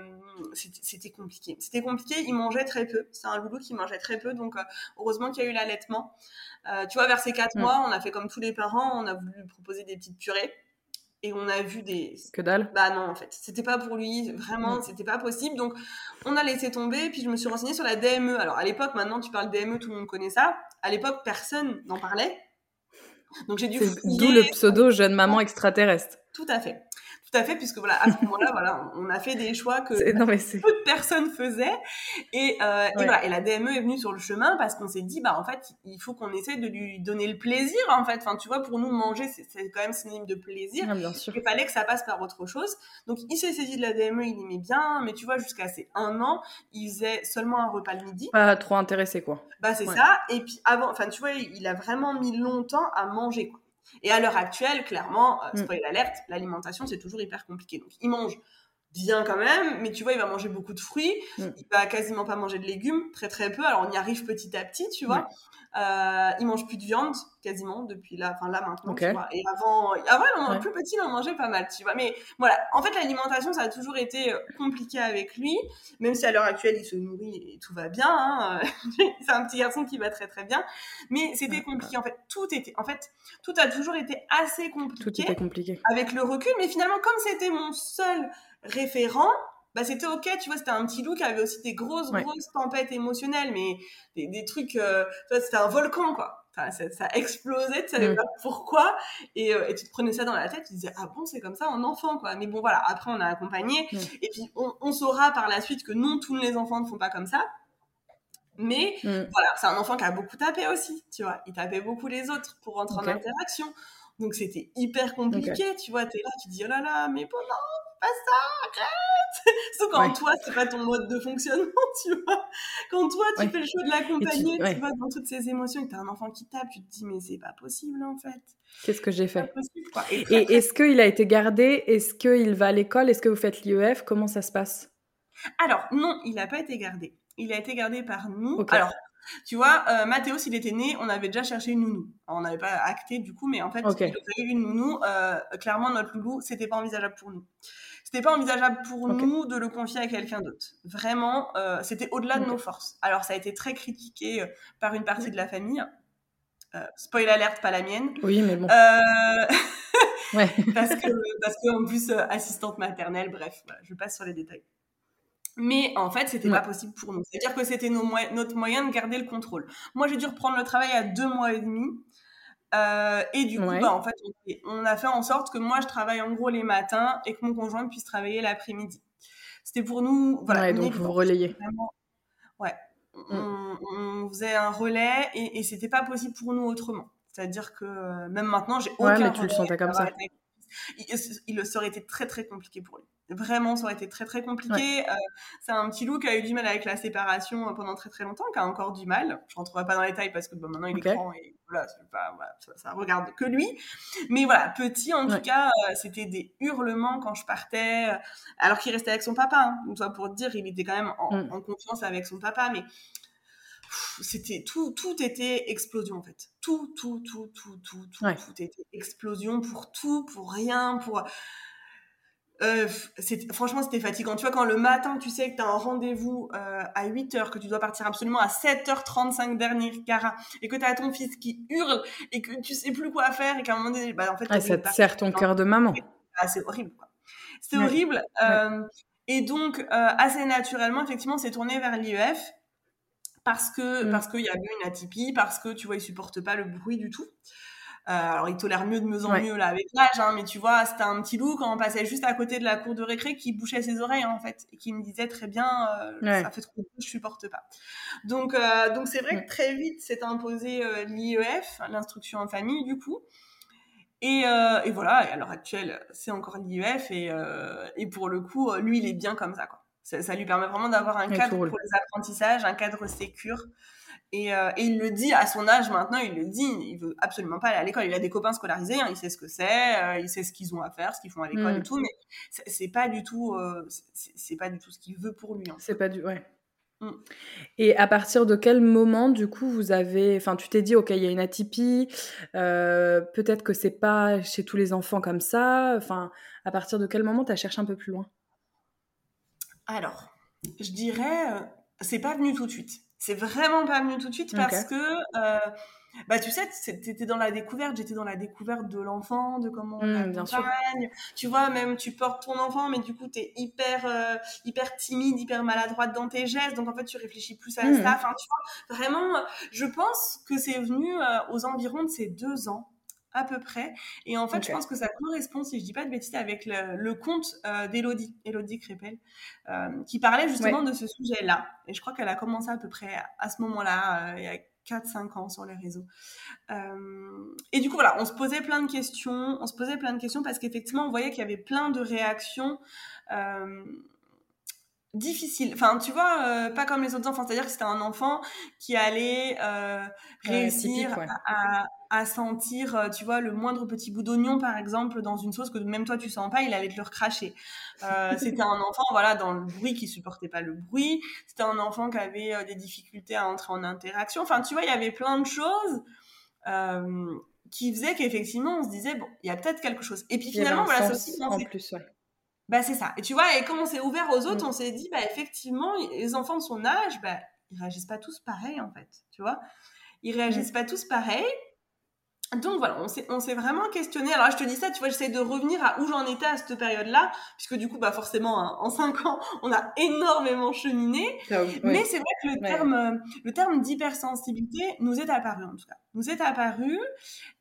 c'était compliqué. C'était compliqué, il mangeait très peu. C'est un loulou qui mangeait très peu, donc euh, heureusement qu'il y a eu l'allaitement. Euh, tu vois, vers ces 4 mm. mois, on a fait comme tous les parents, on a voulu lui proposer des petites purées et on a vu des que dalle. Bah non en fait. C'était pas pour lui vraiment mm. c'était pas possible. Donc on a laissé tomber puis je me suis renseignée sur la DME alors à l'époque maintenant tu parles DME tout le monde connaît ça. À l'époque personne n'en parlait. Donc j'ai dû d'où le pseudo jeune maman extraterrestre. Tout à fait tout à fait, puisque voilà, à ce moment-là, voilà, on a fait des choix que peu de personnes faisaient. Et, euh, et, voilà, et la DME est venue sur le chemin parce qu'on s'est dit, bah en fait, il faut qu'on essaie de lui donner le plaisir, en fait. Enfin, tu vois, pour nous, manger, c'est quand même synonyme de plaisir. Ah, bien sûr. Il fallait que ça passe par autre chose. Donc, il s'est saisi de la DME, il aimait bien, mais tu vois, jusqu'à ses un an, il faisait seulement un repas le midi. Pas trop intéressé, quoi. Bah, c'est ça. Et puis, avant, enfin, tu vois, il a vraiment mis longtemps à manger, quoi. Et à l'heure actuelle, clairement, euh, mm. spoil alerte, l'alimentation, c'est toujours hyper compliqué. Donc, il mange bien quand même, mais tu vois, il va manger beaucoup de fruits, mm. il va quasiment pas manger de légumes, très très peu. Alors, on y arrive petit à petit, tu vois. Euh, il mange plus de viande quasiment depuis là, enfin là maintenant. Tu vois. Et avant, avant, plus petit, il en mangeait pas mal, tu vois. Mais voilà, en fait, l'alimentation, ça a toujours été euh, compliqué avec lui, même si à l'heure actuelle, il se nourrit et tout va bien. Hein. [laughs] c'est un petit garçon qui va très très bien, mais c'était compliqué. En fait, tout était, en fait, tout a toujours été assez compliqué. Tout était compliqué. Avec le recul, mais finalement, comme c'était mon seul référent, bah c'était ok, tu vois, c'était un petit loup qui avait aussi des grosses, grosses tempêtes émotionnelles, mais des, des trucs, euh, tu vois, c'était un volcan, quoi. ça, ça, explosait, tu savais mm. pas pourquoi, et, euh, et, tu te prenais ça dans la tête, tu disais, ah bon, c'est comme ça un enfant, quoi. Mais bon, voilà, après, on a accompagné, mm. et puis on, on, saura par la suite que non, tous les enfants ne font pas comme ça. Mais mm. voilà, c'est un enfant qui a beaucoup tapé aussi, tu vois. Il tapait beaucoup les autres pour rentrer en interaction. Donc c'était hyper compliqué, tu vois. T'es là, tu dis, oh là là, mais bon, non, pas ça, arrête Sauf quand toi, c'est pas ton mode de fonctionnement, [laughs] tu vois. Quand toi, tu fais le choix de l'accompagner, tu, vois, dans toutes ces émotions, et t'as un enfant qui tape, tu te dis, mais c'est pas possible, en fait. Qu'est-ce que j'ai fait Et, est-ce qu'il a été gardé? Est-ce qu'il va à l'école? Est-ce que vous faites l'IEF Comment ça se passe? Alors, non, il n'a pas été gardé. Il a été gardé par nous. Alors, tu vois, euh, Mathéos, il était né, on avait déjà cherché une nounou. on n'avait pas acté du coup, mais en fait, il avait eu une nounou. Euh, clairement, notre loulou, c'était pas envisageable pour nous. C'était pas envisageable pour nous de le confier à quelqu'un d'autre. Vraiment, euh, c'était au-delà de nos forces. Alors, ça a été très critiqué euh, par une partie de la famille. Euh, spoil alerte, pas la mienne. Oui, mais bon. [laughs] ouais. parce que, [laughs] parce que en plus, assistante maternelle, bref, je passe sur les détails. Mais en fait, c'était pas possible pour nous. C'est-à-dire que c'était notre moyen de garder le contrôle. Moi, j'ai dû reprendre le travail à deux mois et demi. Euh, et du coup, bah, en fait, on a fait en sorte que moi, je travaille en gros les matins et que mon conjoint puisse travailler l'après-midi. C'était pour nous, voilà. donc vous relayez. ouais. Mm. On, faisait un relais et, et c'était pas possible pour nous autrement. C'est-à-dire que même maintenant, j'ai aucun. Ouais, mais tu le sentais comme ça. Il, il, le serait été très très compliqué pour lui. Vraiment, ça aurait été très très compliqué. Euh, c'est un petit loup qui a eu du mal avec la séparation euh, pendant très très longtemps, qui a encore du mal. Je rentrerai pas dans les détails parce que bon, maintenant il est grand et voilà, ça, regarde que lui. Mais voilà, petit en tout cas, euh, c'était des hurlements quand je partais, alors qu'il restait avec son papa. Hein. Soit pour te dire, il était quand même en, mm. en confiance avec son papa, mais c'était tout, tout était explosion en fait. Tout, tout, tout, tout, tout, tout, tout était explosion pour tout, pour rien, pour euh, franchement, c'était fatigant. Tu vois, quand le matin, tu sais que tu as un rendez-vous euh, à 8h, que tu dois partir absolument à 7h35 dernier cara, et que tu as ton fils qui hurle, et que tu sais plus quoi faire, et qu'à un moment donné, bah, en fait, ah, ça te serre ton cœur de maman. Ah, c'est horrible, C'est horrible. Euh, et donc, assez naturellement, effectivement, c'est tourné vers l'IEF parce que, mmh. parce qu'il y a eu une atypie, parce que, tu vois, il supporte pas le bruit du tout. Euh, alors, il tolère mieux de mieux en mieux là avec l'âge, hein, mais tu vois, c'était un petit loup quand on passait juste à côté de la cour de récré qui bouchait ses oreilles en fait et qui me disait très bien, euh, ça fait trop de je supporte pas. Donc, euh, donc c'est vrai que très vite s'est imposé l'IEF, l'instruction en famille du coup. Et, et, voilà, à l'heure actuelle, c'est encore l'IEF et, et pour le coup, lui, il est bien comme ça. Quoi. Ça, ça lui permet vraiment d'avoir un cadre pour les apprentissages, un cadre sécure. Euh, et, il le dit à son âge maintenant, il le dit, il veut absolument pas aller à l'école. Il a des copains scolarisés, hein, il sait ce que c'est, euh, il sait ce qu'ils ont à faire, ce qu'ils font à l'école et mm. tout, mais c'est pas du tout, euh, c'est pas du tout ce qu'il veut pour lui. C'est pas du, ouais. Mm. Et à partir de quel moment, du coup, vous avez, enfin, tu t'es dit, ok, il y a une atypie, peut-être que c'est pas chez tous les enfants comme ça. Enfin, à partir de quel moment tu as cherché un peu plus loin? Alors, je dirais, c'est pas venu tout de suite. C'est vraiment pas venu tout de suite parce que, euh, bah, tu sais, t'étais dans la découverte, j'étais dans la découverte de l'enfant, de comment on mmh, l'accompagne. Tu vois, même tu portes ton enfant, mais du coup, t'es hyper, euh, hyper timide, hyper maladroite dans tes gestes. Donc, en fait, tu réfléchis plus à mmh. ça. Enfin, tu vois, vraiment, je pense que c'est venu euh, aux environs de ces deux ans à peu près. Et en fait, je pense que ça correspond, si je dis pas de bêtises, avec le, conte euh, d'Elodie, Elodie Crépel, euh, qui parlait justement de ce sujet-là. Et je crois qu'elle a commencé à peu près à ce moment-là, euh, il y a 4-5 ans sur les réseaux. et du coup, voilà, on se posait plein de questions, on se posait plein de questions parce qu'effectivement, on voyait qu'il y avait plein de réactions difficiles. Enfin, tu vois, pas comme les autres enfants. C'est-à-dire que c'était un enfant qui allait réussir à, à sentir, euh, tu vois, le moindre petit bout d'oignon, par exemple, dans une sauce que même toi tu sens pas, il allait te le recracher. Euh, [laughs] c'était un enfant, voilà, dans le bruit qui supportait pas le bruit. C'était un enfant qui avait euh, des difficultés à entrer en interaction. Enfin, tu vois, il y avait plein de choses qui faisaient qu'effectivement, on se disait bon, il y a peut-être quelque chose. Et puis finalement, voilà, c'est aussi en plus, ouais. Bah c'est ça. Et tu vois, et comme on s'est ouvert aux autres, mm. on s'est dit bah effectivement, les enfants de son âge, bah ils réagissent pas tous pareil en fait, tu vois. Ils réagissent mm. pas tous pareil. Donc voilà, on s'est vraiment questionné. Alors je te dis ça, tu vois, j'essaie de revenir à où j'en étais à cette période-là, puisque du coup, bah forcément, hein, en cinq ans, on a énormément cheminé. Mais c'est vrai que le terme, le terme d'hypersensibilité nous est apparu en tout cas, nous est apparu.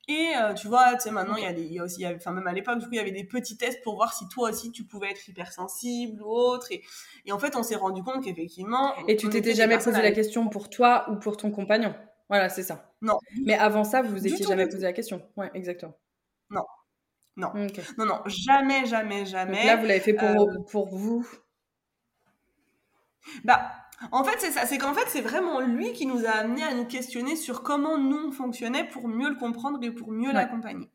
Et euh, tu vois, tu sais, maintenant il y a des, il y a aussi, enfin même à l'époque, du coup, il y avait des petits tests pour voir si toi aussi tu pouvais être hypersensible ou autre. Et, et en fait, on s'est rendu compte qu'effectivement. Et tu t'étais jamais posé la question pour toi ou pour ton compagnon? Voilà, c'est ça. Non. Mais avant ça, vous vous étiez jamais posé la question. Ouais, exactement. Non. Non. Non, non, jamais, jamais, jamais. là, vous l'avez fait pour, euh, pour vous Bah, en fait, c'est ça. C'est qu'en fait, c'est vraiment lui qui nous a amené à nous questionner sur comment nous on fonctionnait pour mieux le comprendre et pour mieux l'accompagner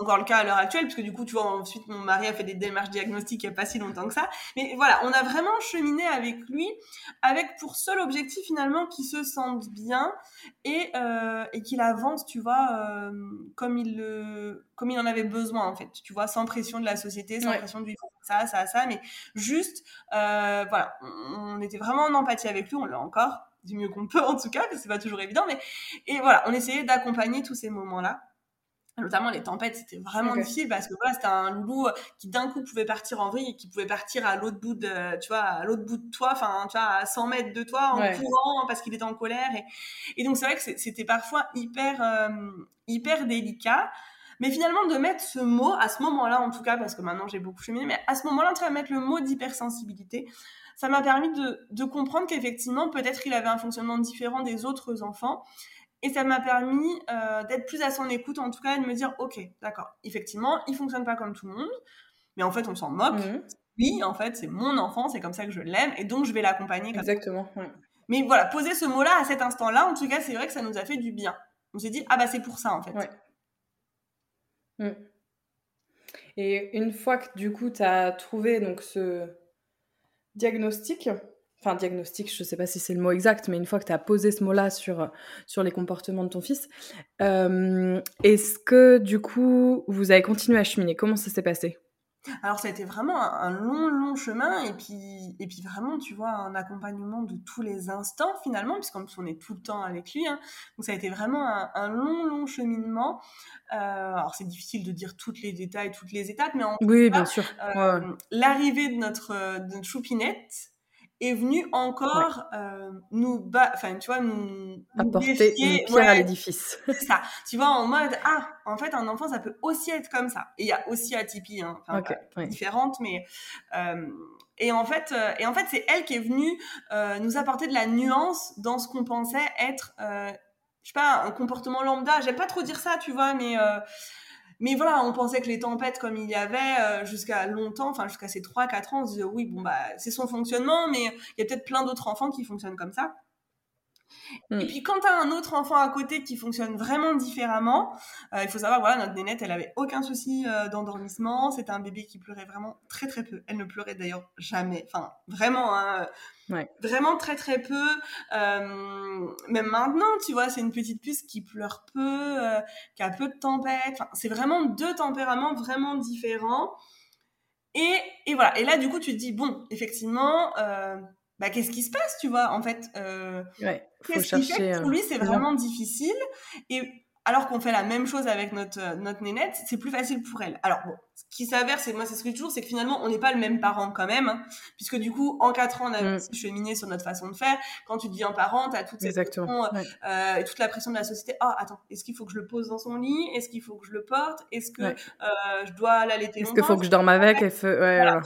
encore le cas à l'heure actuelle, puisque du coup, tu vois, ensuite, mon mari a fait des démarches diagnostiques il n'y a pas si longtemps que ça. Mais voilà, on a vraiment cheminé avec lui, avec pour seul objectif finalement qu'il se sente bien et, euh, et qu'il avance, tu vois, euh, comme, il le, comme il en avait besoin, en fait. Tu vois, sans pression de la société, sans pression de lui ça, ça, ça, mais juste, euh, voilà, on était vraiment en empathie avec lui, on l'a encore, du mieux qu'on peut en tout cas, parce que c'est pas toujours évident, mais et voilà, on essayait d'accompagner tous ces moments-là notamment les tempêtes c'était vraiment difficile parce que voilà c'était un loup qui d'un coup pouvait partir en vrille et qui pouvait partir à l'autre bout de tu vois à l'autre bout de toi enfin tu vois à 100 mètres de toi en courant parce qu'il était en colère et, et donc c'est vrai que c'était parfois hyper euh, hyper délicat. Mais finalement de mettre ce mot à ce moment-là en tout cas parce que maintenant j'ai beaucoup cheminé mais à ce moment-là tu vas mettre le mot d'hypersensibilité ça m'a permis de, de comprendre qu'effectivement peut-être il avait un fonctionnement différent des autres enfants et ça m'a permis euh, d'être plus à son écoute, en tout cas, et de me dire, ok, d'accord, effectivement, il fonctionne pas comme tout le monde, mais en fait, on s'en moque. Mhm. oui, en fait, c'est mon enfant, c'est comme ça que je l'aime, et donc je vais l'accompagner. Exactement. Mais voilà, poser ce mot-là à cet instant-là, en tout cas, c'est vrai que ça nous a fait du bien. On s'est dit, ah bah c'est pour ça, en fait. Mm. Et une fois que du coup, tu as trouvé donc ce diagnostic, enfin diagnostic, je ne sais pas si c'est le mot exact, mais une fois que tu as posé ce mot-là sur, sur les comportements de ton fils, euh, est-ce que du coup, vous avez continué à cheminer? Comment ça s'est passé? Alors ça a été vraiment un, long, long chemin et puis, et puis vraiment, tu vois, un accompagnement de tous les instants finalement, puisqu'on on est tout le temps avec lui. Hein. Donc ça a été vraiment un, long, long cheminement. Euh, alors c'est difficile de dire tous les détails, toutes les étapes, mais en oui, bien sûr. Euh, l'arrivée de notre, de notre choupinette, est venu encore euh, nous enfin tu vois nous apporter une pierre à l'édifice. [laughs] Ça. Tu vois en mode ah en fait un enfant ça peut aussi être comme ça. Et il y a aussi Atipi hein, différente mais euh, et en fait euh, et en fait c'est elle qui est venue nous apporter de la nuance dans ce qu'on pensait être je sais pas un comportement lambda. J'aime pas trop dire ça tu vois mais mais voilà, on pensait que les tempêtes, comme il y avait euh, jusqu'à longtemps, enfin jusqu'à ces 3-4 ans, on se disait oui, bon, bah, c'est son fonctionnement, mais il y a peut-être plein d'autres enfants qui fonctionnent comme ça. Et puis quand tu as un autre enfant à côté qui fonctionne vraiment différemment, euh, il faut savoir, voilà, notre nénette, elle avait aucun souci euh, d'endormissement. C'était un bébé qui pleurait vraiment très très peu. Elle ne pleurait d'ailleurs jamais. Enfin, vraiment, hein, vraiment très très peu. Euh, même maintenant, tu vois, c'est une petite puce qui pleure peu, qui a peu de tempête. Enfin, c'est vraiment deux tempéraments vraiment différents. Et, et voilà. Et là, du coup, tu te dis, bon, effectivement bah, qu'est-ce qui se passe, tu vois, en fait euh, Qu'est-ce qui fait que pour lui, c'est vraiment difficile Et alors qu'on fait la même chose avec notre, euh, notre nénette, c'est plus facile pour elle. Alors bon, ce qui s'avère, c'est moi c'est ce que je dis toujours, c'est que finalement on n'est pas le même parent quand même, hein, puisque du coup en quatre ans on a mm. cheminé sur notre façon de faire. Quand tu deviens parent, tu as toute cette pression, euh, et toute la pression de la société. Ah attends, est-ce qu'il faut que je le pose dans son lit? Est-ce qu'il faut que je le porte? Est-ce que euh, je dois l'allaiter Est-ce qu'il faut que je dorme avec? ouais, voilà,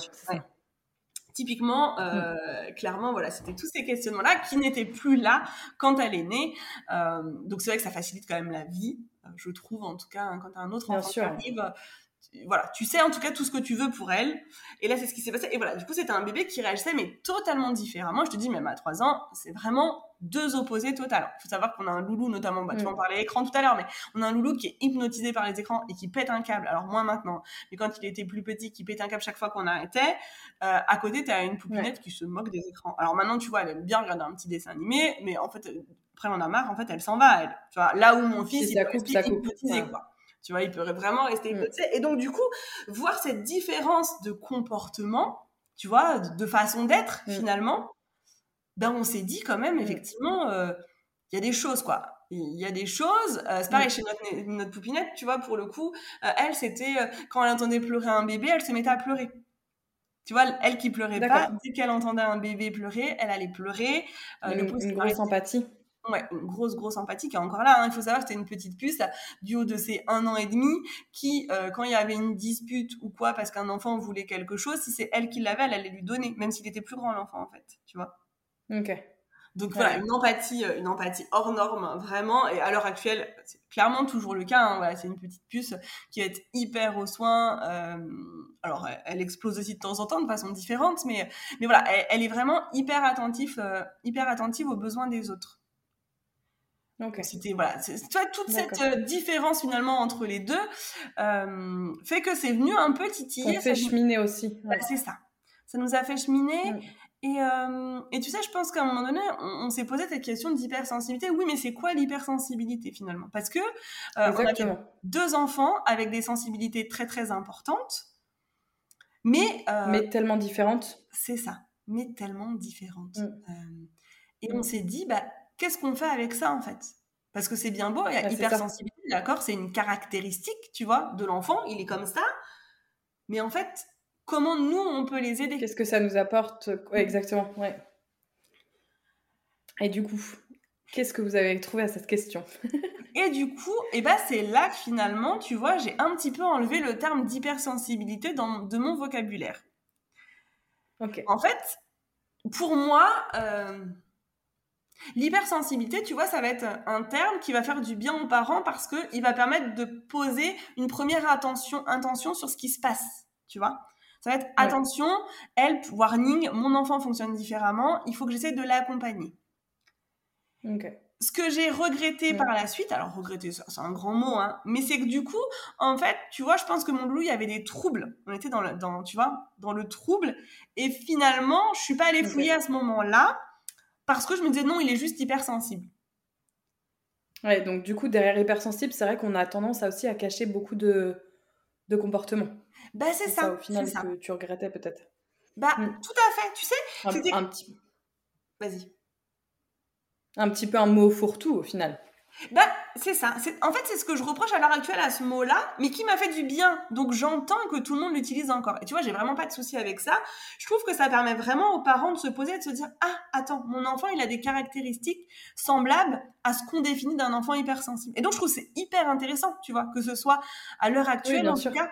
Typiquement, euh, mm. clairement, voilà, c'était tous ces questionnements-là qui n'étaient plus là quand elle est née. Euh, donc c'est vrai que ça facilite quand même la vie, euh, je trouve en tout cas, hein, quand un autre enfant arrive voilà, tu sais en tout cas tout ce que tu veux pour elle. Et là, c'est ce qui s'est passé. Et voilà, du coup, c'était un bébé qui réagissait, mais totalement différemment. Je te dis, même à 3 ans, c'est vraiment deux opposés total. Il faut savoir qu'on a un loulou, notamment, bah, tu mm. en parlais écran tout à l'heure, mais on a un loulou qui est hypnotisé par les écrans et qui pète un câble. Alors, moins maintenant, mais quand il était plus petit, qui pète un câble chaque fois qu'on arrêtait, euh, à côté, tu as une poupinette qui se moque des écrans. Alors maintenant, tu vois, elle aime bien regarder un petit dessin animé, mais en fait, après, on a marre, en fait, elle s'en va, elle. Tu vois, là où mon fils, il est hypnotisé, quoi. Tu vois, il peut vraiment rester mm. Et donc, du coup, voir cette différence de comportement, tu vois, de façon d'être, mm. finalement, ben, on s'est dit quand même, mm. effectivement, euh, il y a des choses, quoi. Il y a des choses, euh, c'est pareil chez notre, notre, poupinette, tu vois, pour le coup, euh, elle, c'était, quand elle entendait pleurer un bébé, elle se mettait à pleurer. Tu vois, elle qui pleurait pas, dès qu'elle entendait un bébé pleurer, elle allait pleurer. une, une grosse empathie. Ouais, une grosse, grosse empathie qui est encore là. Hein. Il faut savoir que c'était une petite puce du haut de ses un an et demi qui, euh, quand il y avait une dispute ou quoi, parce qu'un enfant voulait quelque chose, si c'est elle qui l'avait, elle allait lui donner, même s'il était plus grand l'enfant en fait, tu vois. Ok. Donc voilà, une empathie, euh, une empathie hors norme, vraiment. Et à l'heure actuelle, c'est clairement toujours le cas. Hein. Voilà, c'est une petite puce qui va être hyper au soin. Euh, alors, elle, explose aussi de temps en temps de façon différente, mais, mais voilà, elle, est vraiment hyper attentive, hyper attentive aux besoins des autres. Donc C'était voilà, tu vois toute cette euh, différence finalement entre les deux euh, fait que c'est venu un peu titiller. Ça fait cheminer aussi. Bah, c'est ça. Ça nous a fait cheminer. Mm. Et, euh, et, tu sais, je pense qu'à un moment donné, on, s'est posé cette question d'hypersensibilité. Oui, mais c'est quoi l'hypersensibilité finalement? Parce que on deux enfants avec des sensibilités très très importantes, mais mais tellement différentes. C'est ça, mais tellement différentes. Mm. et on s'est dit, bah qu'est-ce qu'on fait avec ça en fait? Parce que c'est bien beau, et hypersensibilité, d'accord, c'est une caractéristique, tu vois, de l'enfant, il est comme ça. Mais en fait, comment nous, on peut les aider? Qu'est-ce que ça nous apporte Exactement, ouais. Et du coup, qu'est-ce que vous avez trouvé à cette question? [laughs] Et du coup, eh ben, c'est là que finalement, tu vois, j'ai un petit peu enlevé le terme d'hypersensibilité de mon vocabulaire. Ok. En fait, pour moi, euh, L'hypersensibilité, tu vois, ça va être un terme qui va faire du bien aux parents parce qu'il va permettre de poser une première attention, intention sur ce qui se passe, tu vois. Ça va être attention, help, warning, mon enfant fonctionne différemment, il faut que j'essaie de l'accompagner. Ce que j'ai regretté par la suite, alors regretter, c'est un grand mot, hein, mais c'est que du coup, en fait, tu vois, je pense que mon loup, il y avait des troubles. On était dans le, dans, tu vois, dans le trouble. Et finalement, je suis pas allée fouiller à ce moment-là parce que je me disais non, il est juste hypersensible. Ouais, donc du coup, derrière hypersensible, c'est vrai qu'on a tendance à aussi à cacher beaucoup de, de comportements. Bah, c'est ça. Au final, que tu regrettais peut-être. Bah, mm. tout à fait. Tu sais, un, un petit. Vas-y. Un petit peu un mot fourre-tout au final. Bah, c'est ça. En fait, c'est ce que je reproche à l'heure actuelle à ce mot-là, mais qui m'a fait du bien. Donc, j'entends que tout le monde l'utilise encore. Et tu vois, j'ai vraiment pas de souci avec ça. Je trouve que ça permet vraiment aux parents de se poser et de se dire Ah, attends, mon enfant, il a des caractéristiques semblables à ce qu'on définit d'un enfant hypersensible. Et donc, je trouve c'est hyper intéressant, tu vois, que ce soit à l'heure actuelle, en tout cas,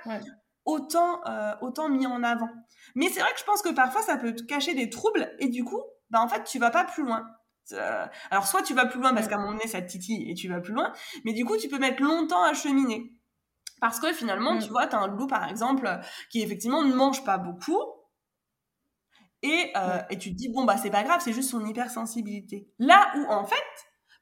autant, euh, autant mis en avant. Mais c'est vrai que je pense que parfois, ça peut te cacher des troubles et du coup, bah, en fait, tu vas pas plus loin. Euh, alors soit tu vas plus loin parce qu'à un moment donné ça te titille et tu vas plus loin, mais du coup tu peux mettre longtemps à cheminer. Parce que finalement, tu mm. vois, tu as un loup par exemple qui effectivement ne mange pas beaucoup. Et, euh, et tu te dis, bon, bah c'est pas grave, c'est juste son hypersensibilité. Là où en fait,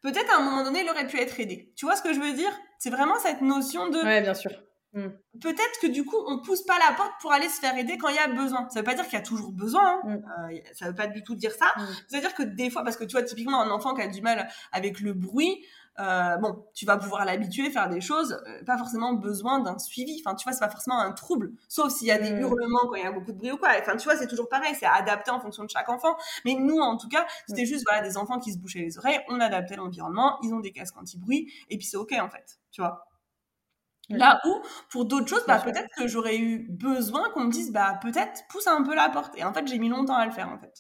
peut-être à un moment donné, il aurait pu être aidé. Tu vois ce que je veux dire? C'est vraiment cette notion de. Ouais, bien sûr. Mm. Peut-être que du coup, on pousse pas la porte pour aller se faire aider quand il y a besoin. Ça veut pas dire qu'il y a toujours besoin. Hein. Mm. Euh, ça veut pas du tout dire ça. Mm. Ça veut dire que des fois, parce que tu vois, typiquement, un enfant qui a du mal avec le bruit, euh, bon, tu vas pouvoir l'habituer, faire des choses, euh, pas forcément besoin d'un suivi. Enfin, tu vois, c'est pas forcément un trouble, sauf s'il y a des hurlements quand il y a beaucoup de bruit ou quoi. Enfin, tu vois, c'est toujours pareil, c'est adapté en fonction de chaque enfant. Mais nous, en tout cas, c'était juste voilà des enfants qui se bouchaient les oreilles, on adaptait l'environnement, ils ont des casques anti-bruit, et puis c'est ok en fait, tu vois? Là où, pour d'autres choses, bah, peut-être que j'aurais eu besoin qu'on me dise, bah, peut-être pousse un peu la porte. Et en fait, j'ai mis longtemps à le faire, en fait.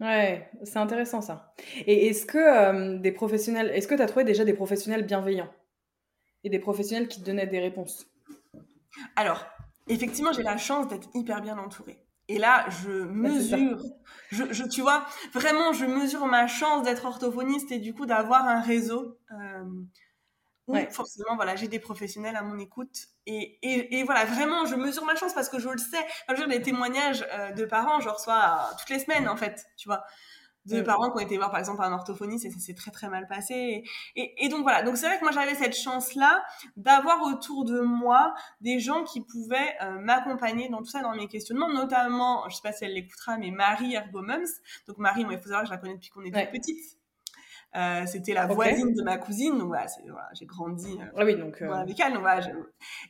Ouais, c'est intéressant ça. Et est-ce que euh, des professionnels, est-ce que tu as trouvé déjà des professionnels bienveillants? Et des professionnels qui te donnaient des réponses? Alors, effectivement, j'ai la chance d'être hyper bien entourée. Et là, je mesure, je, je, tu vois, vraiment, je mesure ma chance d'être orthophoniste et du coup d'avoir un réseau. Euh, oui, forcément, voilà, j'ai des professionnels à mon écoute. Et, et, et, voilà, vraiment, je mesure ma chance parce que je le sais. Enfin, je des témoignages euh, de parents, je reçois toutes les semaines, en fait, tu vois. De parents qui ont été voir, par exemple, un orthophoniste et ça s'est très, très mal passé. Et, et donc, voilà. Donc, c'est vrai que moi, j'avais cette chance-là d'avoir autour de moi des gens qui pouvaient euh, m'accompagner dans tout ça, dans mes questionnements, notamment, je sais pas si elle l'écoutera, mais Marie Ergomums. Donc, Marie, moi, il faut savoir que je la connais depuis qu'on était petite. Euh, c'était la voisine de ma cousine, donc voilà, voilà j'ai grandi euh, ah oui, donc, euh, avec elle. Donc, voilà,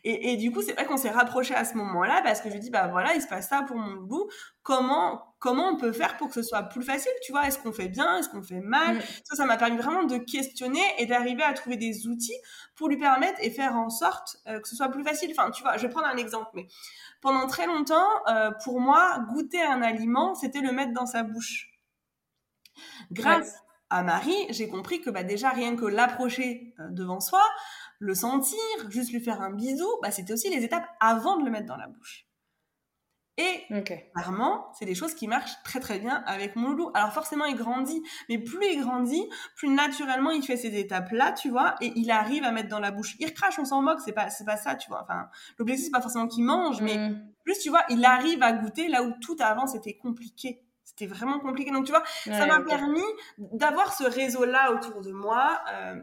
et, et, du coup, c'est vrai qu'on s'est rapprochés à ce moment-là parce que je dis, bah voilà, il se passe ça pour mon bout. Comment, comment on peut faire pour que ce soit plus facile Tu vois, est-ce qu'on fait bien? Est-ce qu'on fait mal? Mm. Ça, ça m'a permis vraiment de questionner et d'arriver à trouver des outils pour lui permettre et faire en sorte que ce soit plus facile. Enfin, tu vois, je vais prendre un exemple, mais pendant très longtemps, pour moi, goûter un aliment, c'était le mettre dans sa bouche. Grâce à Marie, j'ai compris que bah, déjà rien que l'approcher euh, devant soi, le sentir, juste lui faire un bisou, bah, c'était aussi les étapes avant de le mettre dans la bouche. Et clairement, c'est des choses qui marchent très très bien avec mon loup. Alors forcément, il grandit, mais plus il grandit, plus naturellement il fait ces étapes-là, tu vois, et il arrive à mettre dans la bouche. Il recrache, on s'en moque, c'est pas c'est pas ça, tu vois. Enfin, l'objectif c'est pas forcément qu'il mange, mais mm. plus tu vois, il arrive à goûter là où tout avant c'était compliqué c'était vraiment compliqué. Donc, tu vois, ça m'a permis d'avoir ce réseau-là autour de moi. Euh,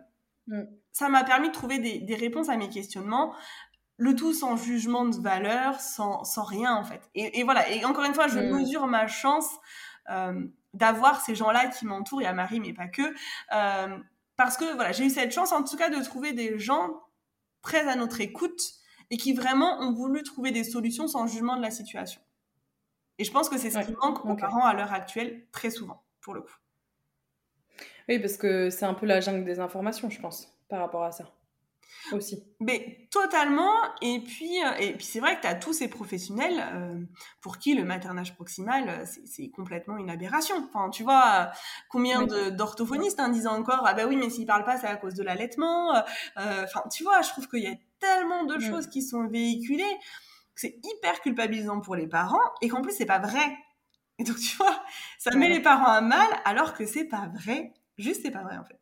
mm. Ça m'a permis de trouver des, des, réponses à mes questionnements. Le tout sans jugement de valeur, sans, sans rien, en fait. Et, et, voilà. Et encore une fois, je mm. mesure ma chance euh, d'avoir ces gens-là qui m'entourent. Il y a Marie, mais pas que. Euh, parce que, voilà, j'ai eu cette chance, en tout cas, de trouver des gens très à notre écoute et qui vraiment ont voulu trouver des solutions sans jugement de la situation. Et je pense que c'est ce qui manque aux parents à l'heure actuelle très souvent, pour le coup. Oui, parce que c'est un peu la jungle des informations, je pense, par rapport à ça. Aussi. Mais totalement. Et puis, euh, et puis c'est vrai que tu as tous ces professionnels euh, pour qui le maternage proximal, euh, c'est complètement une aberration. Enfin, tu vois, combien d'orthophonistes hein, disent encore Ah ben oui, mais s'ils parlent pas, c'est à cause de l'allaitement. Enfin, tu vois, je trouve qu'il y a tellement de mm. choses qui sont véhiculées c'est hyper culpabilisant pour les parents et qu'en plus c'est pas vrai. Et donc tu vois, ça met les parents à mal alors que c'est pas vrai. Juste c'est pas vrai en fait.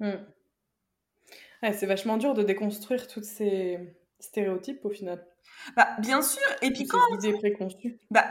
Hmm. c'est vachement dur de déconstruire tous ces stéréotypes au final. Bah, bien sûr. Et puis quand. préconçues. Bah,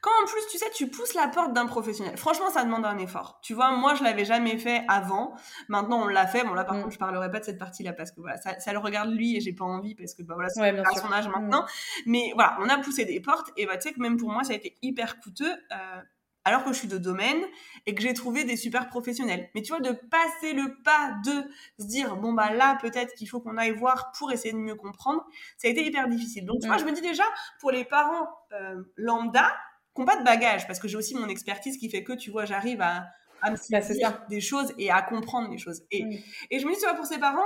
quand en plus, tu sais, tu pousses la porte d'un professionnel. Franchement, ça demande un effort. Tu vois, moi, je l'avais jamais fait avant. Maintenant, on l'a fait. Bon, là, par mm. contre, je parlerai pas de cette partie-là parce que voilà, ça, le regarde lui et j'ai pas envie parce que bah, voilà, c'est ouais, son âge maintenant. Mm. Mais voilà, on a poussé des portes et bah, tu sais que même pour moi, ça a été hyper coûteux. Euh, alors que je suis de domaine et que j'ai trouvé des super professionnels. Mais tu vois, de passer le pas de se dire, bon, bah là, peut-être qu'il faut qu'on aille voir pour essayer de mieux comprendre, ça a été hyper difficile. Donc, tu vois, je me dis déjà, pour les parents euh, lambda, qui n'ont pas de bagage, parce que j'ai aussi mon expertise qui fait que, tu vois, j'arrive à, à me bah, des choses et à comprendre les choses. Et, et je me dis, tu vois, pour ces parents,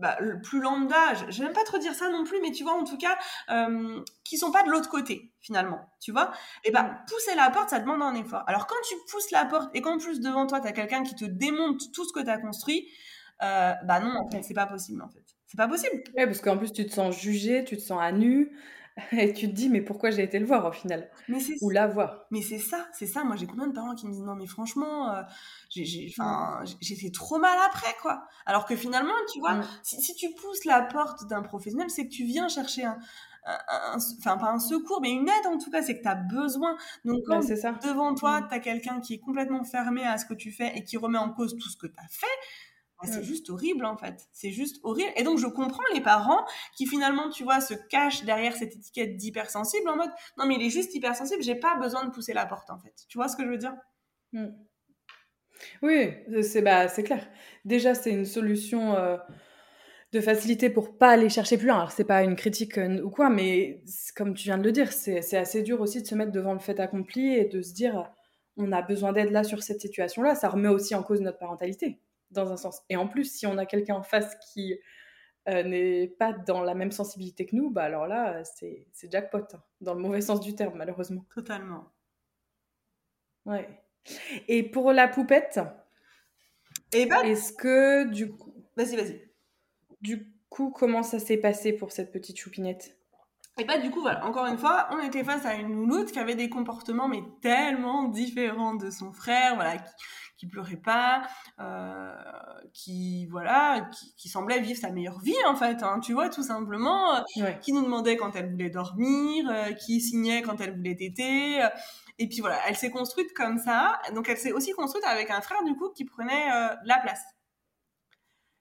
bah, le plus lambda, je n'aime pas trop dire ça non plus, mais tu vois, en tout cas, euh, qui sont pas de l'autre côté, finalement, tu vois, et bah, mm. pousser la porte, ça demande un effort. Alors, quand tu pousses la porte et qu'en plus, devant toi, tu as quelqu'un qui te démonte tout ce que tu as construit, euh, bah non, en fait, c'est pas possible, en fait. C'est pas possible. Ouais, parce qu'en plus, tu te sens jugé, tu te sens à nu, [laughs] et tu te dis, mais pourquoi j'ai été le voir au final? Mais Ou la voir. Mais c'est ça, c'est ça. Moi, j'ai combien de parents qui me disent, non, mais franchement, euh, j'ai fait trop mal après, quoi. Alors que finalement, tu vois, si, tu pousses la porte d'un professionnel, c'est que tu viens chercher un, enfin pas un secours, mais une aide en tout cas, c'est que tu as besoin. Donc quand ça. devant toi, mm. tu as quelqu'un qui est complètement fermé à ce que tu fais et qui remet en cause tout ce que tu as fait, c'est juste horrible en fait. C'est juste horrible. Et donc je comprends les parents qui finalement, tu vois, se cachent derrière cette étiquette d'hypersensible en mode non mais il est juste hypersensible, j'ai pas besoin de pousser la porte en fait. Tu vois ce que je veux dire? Mm. Oui, c'est bah, c'est clair. Déjà c'est une solution euh, de facilité pour pas aller chercher plus loin. Alors c'est pas une critique euh, ou quoi, mais comme tu viens de le dire, c'est assez dur aussi de se mettre devant le fait accompli et de se dire on a besoin d'aide là sur cette situation là. Ça remet aussi en cause notre parentalité dans un sens. Et en plus, si on a quelqu'un en face qui euh, n'est pas dans la même sensibilité que nous, bah alors là, c'est, jackpot, hein, dans le mauvais sens du terme, malheureusement. Totalement. Ouais. Et pour la poupette, et eh ben... est-ce que du coup. Vas-y, vas-y. Du coup, comment ça s'est passé pour cette petite choupinette? Et bah du coup voilà, encore une fois, on était face à une louloute qui avait des comportements mais tellement différents de son frère, voilà, qui pleurait pas, euh, qui voilà, qui, semblait vivre sa meilleure vie en fait, hein, tu vois, tout simplement, euh, qui nous demandait quand elle voulait dormir, euh, qui signait quand elle voulait téter. et puis voilà, elle s'est construite comme ça. Donc elle s'est aussi construite avec un frère du coup qui prenait la place.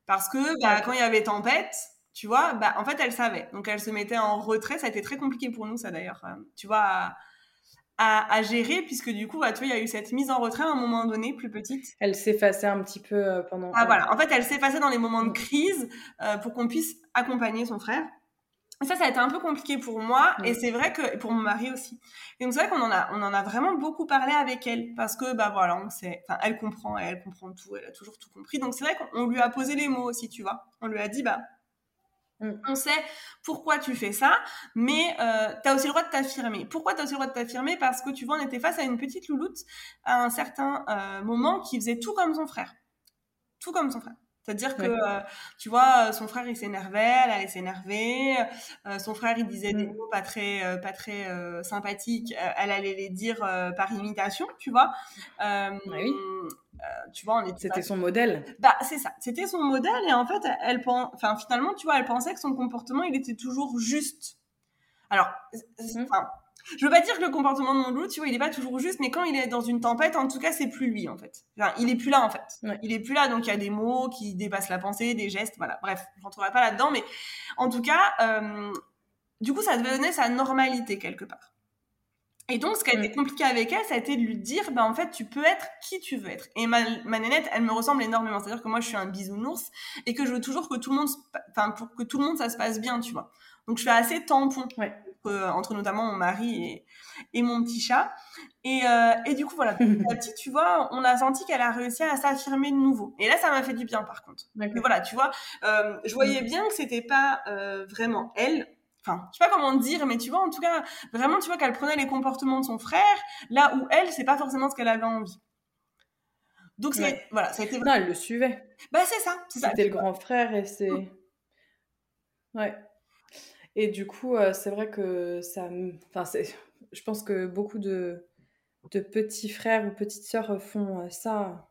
Parce que bah, quand il y avait tempête, tu vois, bah, en fait, elle savait. Donc, elle se mettait en retrait. Ça a été très compliqué pour nous, ça d'ailleurs. Tu vois, à, gérer, puisque du coup, bah, tu vois, il y a eu cette mise en retrait à un moment donné, plus petite. Elle s'effaçait un petit peu euh, pendant. Ah voilà, en fait, elle s'effaçait dans les moments de crise euh, pour qu'on puisse accompagner son frère. Et ça, ça a été un peu compliqué pour moi, et c'est vrai que pour mon mari aussi. Et donc c'est vrai qu'on en a, on en a vraiment beaucoup parlé avec elle, parce que bah voilà, on sait, enfin elle comprend, elle comprend tout, elle a toujours tout compris. Donc c'est vrai qu'on lui a posé les mots aussi, tu vois. On lui a dit bah Mm. On sait pourquoi tu fais ça, mais euh, tu as aussi le droit de t'affirmer. Pourquoi tu as aussi le droit de t'affirmer? Parce que tu vois, on était face à une petite louloute à un certain euh, moment qui faisait tout comme son frère. Tout comme son frère. C'est-à-dire que, euh, tu vois, son frère, il s'énervait, elle allait s'énerver. son frère, il disait des mm. mots pas très, pas très sympathiques. elle allait les dire par imitation, tu vois. oui euh, tu vois, C'était son modèle. Bah, c'est ça. C'était son modèle et en fait, elle, enfin, finalement, tu vois, elle pensait que son comportement, il était toujours juste. Alors, mhm. Je veux pas dire que le comportement de mon loup, tu vois, il est pas toujours juste, mais quand il est dans une tempête, en tout cas, c'est plus lui, en fait. Enfin, il est plus là, en fait. Il est plus là, donc il y a des mots qui dépassent la pensée, des gestes, voilà. Bref, je rentrerai pas là-dedans, mais en tout cas, euh, du coup, ça devenait sa normalité quelque part. Et donc, ce qui a été compliqué avec elle, ça a été de lui dire, bah, en fait, tu peux être qui tu veux être. Et ma, ma nénette, elle me ressemble énormément. C'est-à-dire que moi, je suis un bisounours et que je veux toujours que tout le monde, enfin, pour que tout le monde, ça se passe bien, tu vois. Donc, je fais assez tampon. Entre notamment mon mari et, et mon petit chat. Et, euh, et du coup, voilà, [laughs] la petite, tu vois, on a senti qu'elle a réussi à s'affirmer de nouveau. Et là, ça m'a fait du bien, par contre. Mais voilà, tu vois, euh, je voyais bien que c'était pas euh, vraiment elle enfin, je sais pas comment dire, mais tu vois, en tout cas, vraiment, tu vois qu'elle prenait les comportements de son frère, là où elle, c'est pas forcément ce qu'elle avait envie. Donc, c'est, voilà, ça a été Non, elle le suivait. Bah, c'est ça, c'est ça. C'était le grand frère et c'est. Ouais. Et du coup, euh, c'est vrai que ça. Enfin, c'est... je pense que beaucoup de... de petits frères ou petites sœurs font euh, ça,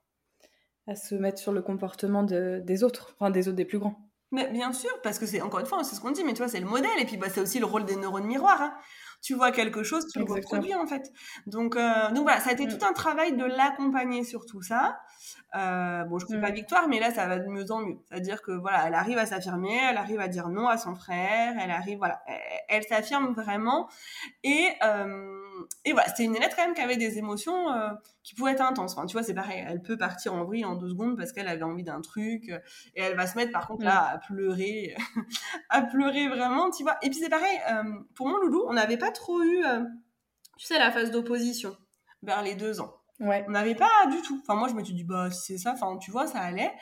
à se mettre sur le comportement de... des autres, enfin, des autres, des plus grands. Mais bien sûr, parce que c'est encore une fois, c'est ce qu'on dit, mais tu vois, c'est le modèle, et puis bah, c'est aussi le rôle des neurones miroirs. Hein. Tu vois quelque chose, tu le reproduis en fait. Donc, euh, donc voilà, ça a été mm. tout un travail de l'accompagner sur tout ça. Euh, bon, je ne pas mm. victoire, mais là, ça va de mieux en mieux. C'est-à-dire que voilà, elle arrive à s'affirmer, elle arrive à dire non à son frère, elle arrive, voilà, elle, s'affirme vraiment. Et, euh, et voilà, c'était une élève quand même qui avait des émotions euh, qui pouvaient être intenses. Enfin, tu vois, c'est pareil, elle peut partir en vrille en deux secondes parce qu'elle avait envie d'un truc euh, et elle va se mettre par contre là à pleurer, [laughs] à pleurer vraiment, tu vois. Et puis c'est pareil, euh, pour mon loulou, on n'avait pas trop eu, tu sais, la phase d'opposition vers les deux ans. Ouais. On n'avait pas du tout. Enfin, moi, je me suis dit, bah, si c'est ça, enfin, tu vois, ça allait.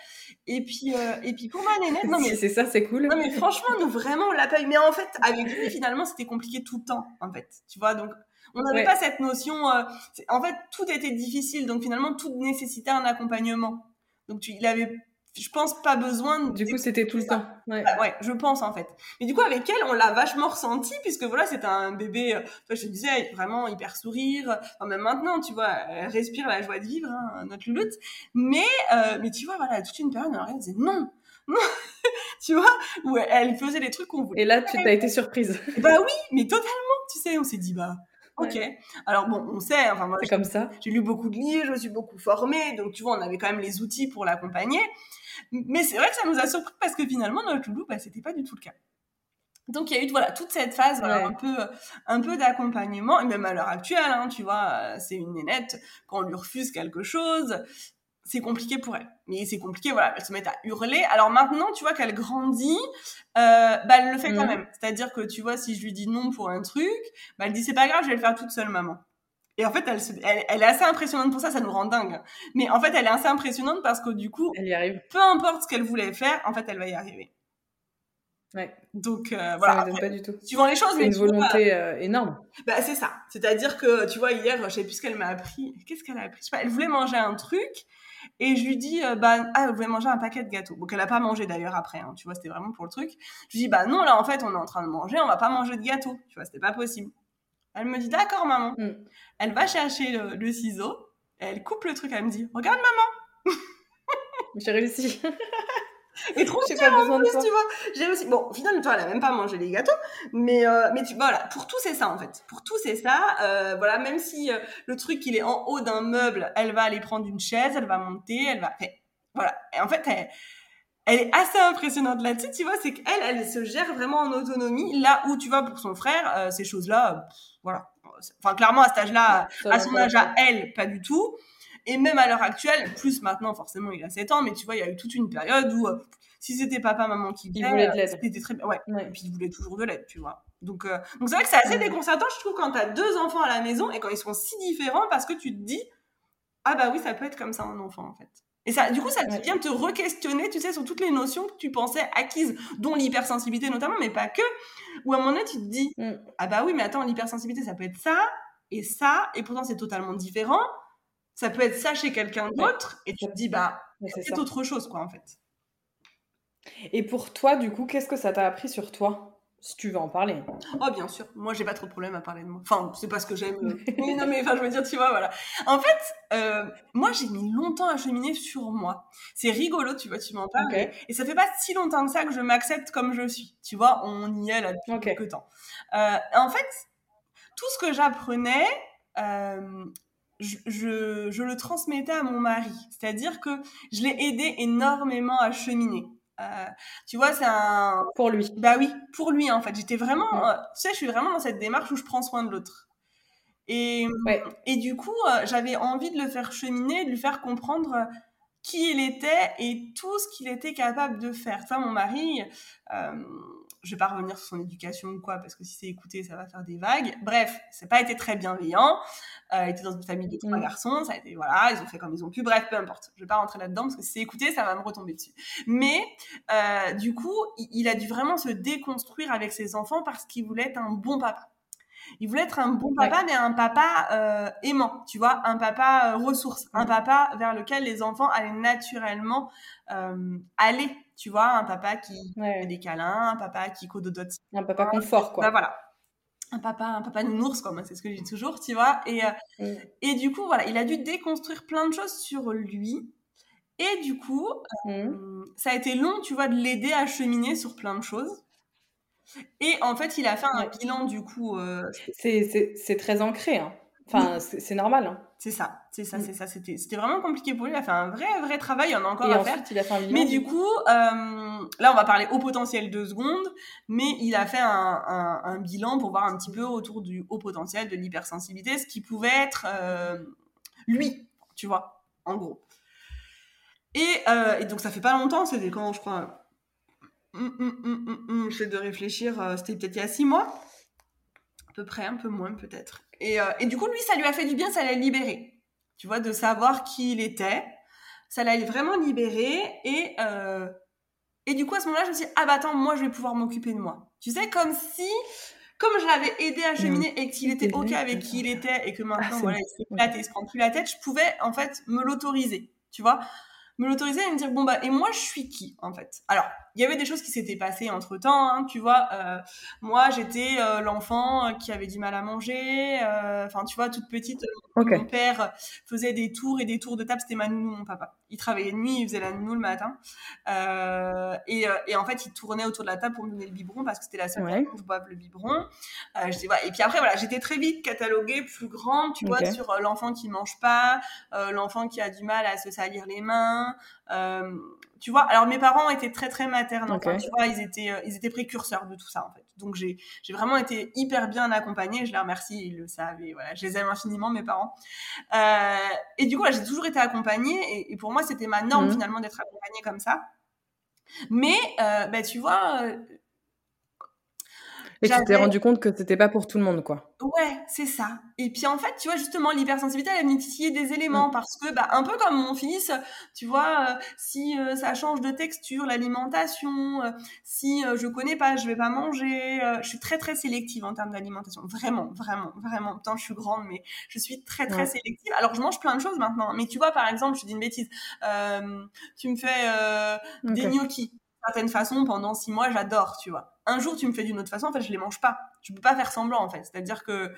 Et puis, et puis pour ma nénette, non, [laughs] mais. si c'est ça, c'est cool. Non, mais franchement, nous, vraiment, on l'a pas eu. Mais en fait, avec lui, finalement, c'était compliqué tout le temps, en fait. Tu vois, donc, on n'avait pas cette notion. Euh, en fait, tout était difficile, donc finalement, tout nécessitait un accompagnement. Donc, tu, il avait, je pense, pas besoin. De... Du coup, c'était tout le temps. Ouais. Bah, ouais. je pense en fait. Mais du coup, avec elle, on l'a vachement ressenti puisque voilà, c'était un bébé. Euh, je te disais, vraiment hyper sourire. Enfin, même maintenant, tu vois, elle respire la joie de vivre, hein, notre louloute. Mais, euh, mais tu vois, voilà, toute une période, elle disait non. Non, [laughs] tu vois, où elle faisait les trucs qu'on voulait. Et là, tu as été surprise. Bah oui, mais totalement, tu sais, on s'est dit, bah, Ok. Alors bon, on sait, enfin moi, c'est comme ça. J'ai lu beaucoup de livres, je me suis beaucoup formée, donc tu vois, on avait quand même les outils pour l'accompagner. Mais c'est vrai que ça nous a surpris parce que finalement, notre loulou, bah, c'était pas du tout le cas. Donc il y a eu voilà toute cette phase un peu un peu d'accompagnement et même à l'heure actuelle hein, tu vois c'est une nénette quand on lui refuse quelque chose c'est compliqué pour elle. Mais c'est compliqué, voilà, elle se met à hurler. Alors maintenant, tu vois qu'elle grandit, euh, bah, elle le fait quand mm. même. C'est-à-dire que, tu vois, si je lui dis non pour un truc, bah, elle dit c'est pas grave, je vais le faire toute seule, maman. Et en fait, elle, elle, est assez impressionnante pour ça, ça nous rend dingue. Mais en fait, elle est assez impressionnante parce que du coup, elle y arrive. Peu importe ce qu'elle voulait faire, en fait, elle va y arriver. Ouais. Donc euh, voilà. Ça pas du tout. Suivant les choses, mais une volonté euh, énorme. Bah c'est ça. C'est-à-dire que tu vois hier, je sais plus ce qu'elle m'a appris. Qu'est-ce qu'elle a appris? Je sais pas, Elle voulait manger un truc et je lui dis, euh, bah, ah, vous voulez manger un paquet de gâteaux. Donc, elle a pas mangé d'ailleurs après, hein, tu vois, c'était vraiment pour le truc. Je lui dis, bah, non, là, en fait, on est en train de manger, on va pas manger de gâteaux. Tu vois, c'était pas possible. Elle me dit, d'accord, maman. Mm. Elle va chercher le, ciseau, elle coupe le truc, elle me dit, regarde, maman. J'ai réussi. [laughs] Et trop j'ai pas besoin de ça. tu vois. J'ai aussi, bon, finalement, toi, elle a même pas mangé les gâteaux, mais, euh, mais tu, voilà, pour tout, c'est ça, en fait. Pour tout, c'est ça. Euh, voilà, même si euh, le truc, il est en haut d'un meuble, elle va aller prendre une chaise, elle va monter, elle va, voilà. Et en fait, elle, elle est assez impressionnante là-dessus, tu vois, c'est qu'elle, elle se gère vraiment en autonomie, là où, tu vois, pour son frère, ces choses-là, voilà. Enfin, clairement, à cet âge-là, à son âge à elle, pas du tout. Et même à l'heure actuelle, plus maintenant, forcément, il a 7 ans, mais tu vois, il y a eu toute une période où euh, si c'était papa, maman qui il voulait de l'aide. C'était très bien. Ouais. Et puis il voulait toujours de l'aide, tu vois. Donc, euh, donc c'est vrai que c'est assez déconcertant, je trouve, quand tu as deux enfants à la maison et quand ils sont si différents parce que tu te dis, ah bah oui, ça peut être comme ça un enfant, en fait. Et ça, du coup, ça te vient te re-questionner, tu sais, sur toutes les notions que tu pensais acquises, dont l'hypersensibilité notamment, mais pas que. Ou à un moment donné, tu te dis, mm. ah bah oui, mais attends, l'hypersensibilité, ça peut être ça et ça, et pourtant c'est totalement différent ça peut être ça chez quelqu'un d'autre, et tu te dis, bah, c'est autre chose, quoi, en fait. Et pour toi, du coup, qu'est-ce que ça t'a appris sur toi? Si tu veux en parler. Oh, bien sûr. Moi, j'ai pas trop de problème à parler de moi. Enfin, c'est pas ce que j'aime. [laughs] mais non, mais enfin, je veux dire, tu vois, voilà. En fait, euh, moi, j'ai mis longtemps à cheminer sur moi. C'est rigolo, tu vois, tu m'en parles. Et ça fait pas si longtemps que ça que je m'accepte comme je suis. Tu vois, on y est là depuis quelques temps. Euh, en fait, tout ce que j'apprenais, euh, je, je, le transmettais à mon mari. C'est-à-dire que je l'ai aidé énormément à cheminer. Euh, tu vois, c'est un... Pour lui. Bah oui, pour lui, en fait. J'étais vraiment... Euh, tu sais, je suis vraiment dans cette démarche où je prends soin de l'autre. Et, et du coup, euh, j'avais envie de le faire cheminer, de lui faire comprendre qui il était et tout ce qu'il était capable de faire. Ça, mon mari, je vais pas revenir sur son éducation ou quoi, parce que si c'est écouté, ça va faire des vagues. Bref, c'est pas été très bienveillant. Euh, il était dans une famille de trois mm. garçons, ça a été, voilà, ils ont fait comme ils ont pu. Bref, peu importe. Je vais pas rentrer là-dedans, parce que si c'est écouté, ça va me retomber dessus. Mais, euh, du coup, il, a dû vraiment se déconstruire avec ses enfants parce qu'il voulait être un bon papa. Il voulait être un bon papa, mais un papa euh, aimant, tu vois, un papa euh, ressource, un mm. papa vers lequel les enfants allaient naturellement euh, aller, tu vois, un papa qui fait des câlins, un papa qui cododote. Un papa confort, quoi. Bah voilà. Un papa, un papa nounours, quoi, c'est ce que je dis toujours, tu vois. Et, mm. et du coup, voilà, il a dû déconstruire plein de choses sur lui. Et du coup, mmh. ça a été long, tu vois, de l'aider à cheminer sur plein de choses. Et en fait, il a fait un bilan du coup. C'est très ancré. Hein. Enfin, c'est normal. Hein. C'est ça, c'est ça, mm. c'est ça. C'était, vraiment compliqué pour lui. Il a fait un vrai, vrai travail. Il y en a encore à faire. Il a fait un mais du coup, euh, là, on va parler au potentiel deux secondes. Mais il a fait un, un, un, bilan pour voir un petit peu autour du haut potentiel, de l'hypersensibilité, ce qui pouvait être euh, lui, tu vois, en gros. Et, euh, et, donc, ça fait pas longtemps. C'était quand, je crois. Hum, hum, J'essaie de réfléchir. Euh, c'était peut-être il y a six mois. À peu près, un peu moins peut-être. Et, euh, et, du coup, lui, ça lui a fait du bien, ça l'a libéré. Tu vois, de savoir qui il était. Ça l'a vraiment libéré. Et, euh, et du coup, à ce moment-là, je me suis dit, ah bah attends, moi, je vais pouvoir m'occuper de moi. Tu sais, comme si, comme je l'avais aidé à cheminer et qu'il était OK avec qui il était et que maintenant, ah, voilà, il se fait il se prend plus la tête, je pouvais, en fait, me l'autoriser. Tu vois? Me l'autoriser et me dire bon bah et moi je suis qui en fait? Alors il y avait des choses qui s'étaient passées entre temps hein, tu vois euh, moi j'étais euh, l'enfant qui avait du mal à manger euh, enfin tu vois toute petite mon père faisait des tours et des tours de table c'était ma nounou mon papa. Il travaillait de nuit il faisait la nounou le matin. Et, et, en fait il tournait autour de la table pour me donner le biberon parce que c'était la seule fois où je boive le biberon. Je dis, et puis après voilà j'étais très vite cataloguée plus grande tu vois sur l'enfant qui mange pas l'enfant qui a du mal à se salir les mains euh, tu vois, alors mes parents étaient très très maternels, tu vois, ils étaient, euh, ils étaient précurseurs de tout ça en fait. Donc j'ai, j'ai vraiment été hyper bien accompagnée, je les remercie, ils le savent, et voilà, je les aime infiniment mes parents. Euh, et du coup, là, j'ai toujours été accompagnée, et, pour moi, c'était ma norme mhm. finalement d'être accompagnée comme ça. Mais, bah, tu vois, et tu t'es rendu compte que c'était pas pour tout le monde, quoi. Ouais, c'est ça. Et puis en fait, tu vois, justement, l'hypersensibilité, elle a venu titiller des éléments mm. parce que, bah, un peu comme mon fils, tu vois, euh, si euh, ça change de texture, l'alimentation, euh, si je connais pas, je vais pas manger. je suis très très sélective en termes d'alimentation, vraiment, vraiment, vraiment. Pourtant, je suis grande, mais je suis très très sélective. Alors, je mange plein de choses maintenant. Mais tu vois, par exemple, je dis une bêtise, tu me fais des gnocchis certaine façon pendant six mois, j'adore, tu vois. Un jour, tu me fais d'une autre façon, en fait, je les mange pas. Tu peux pas faire semblant, en fait. C'est-à-dire que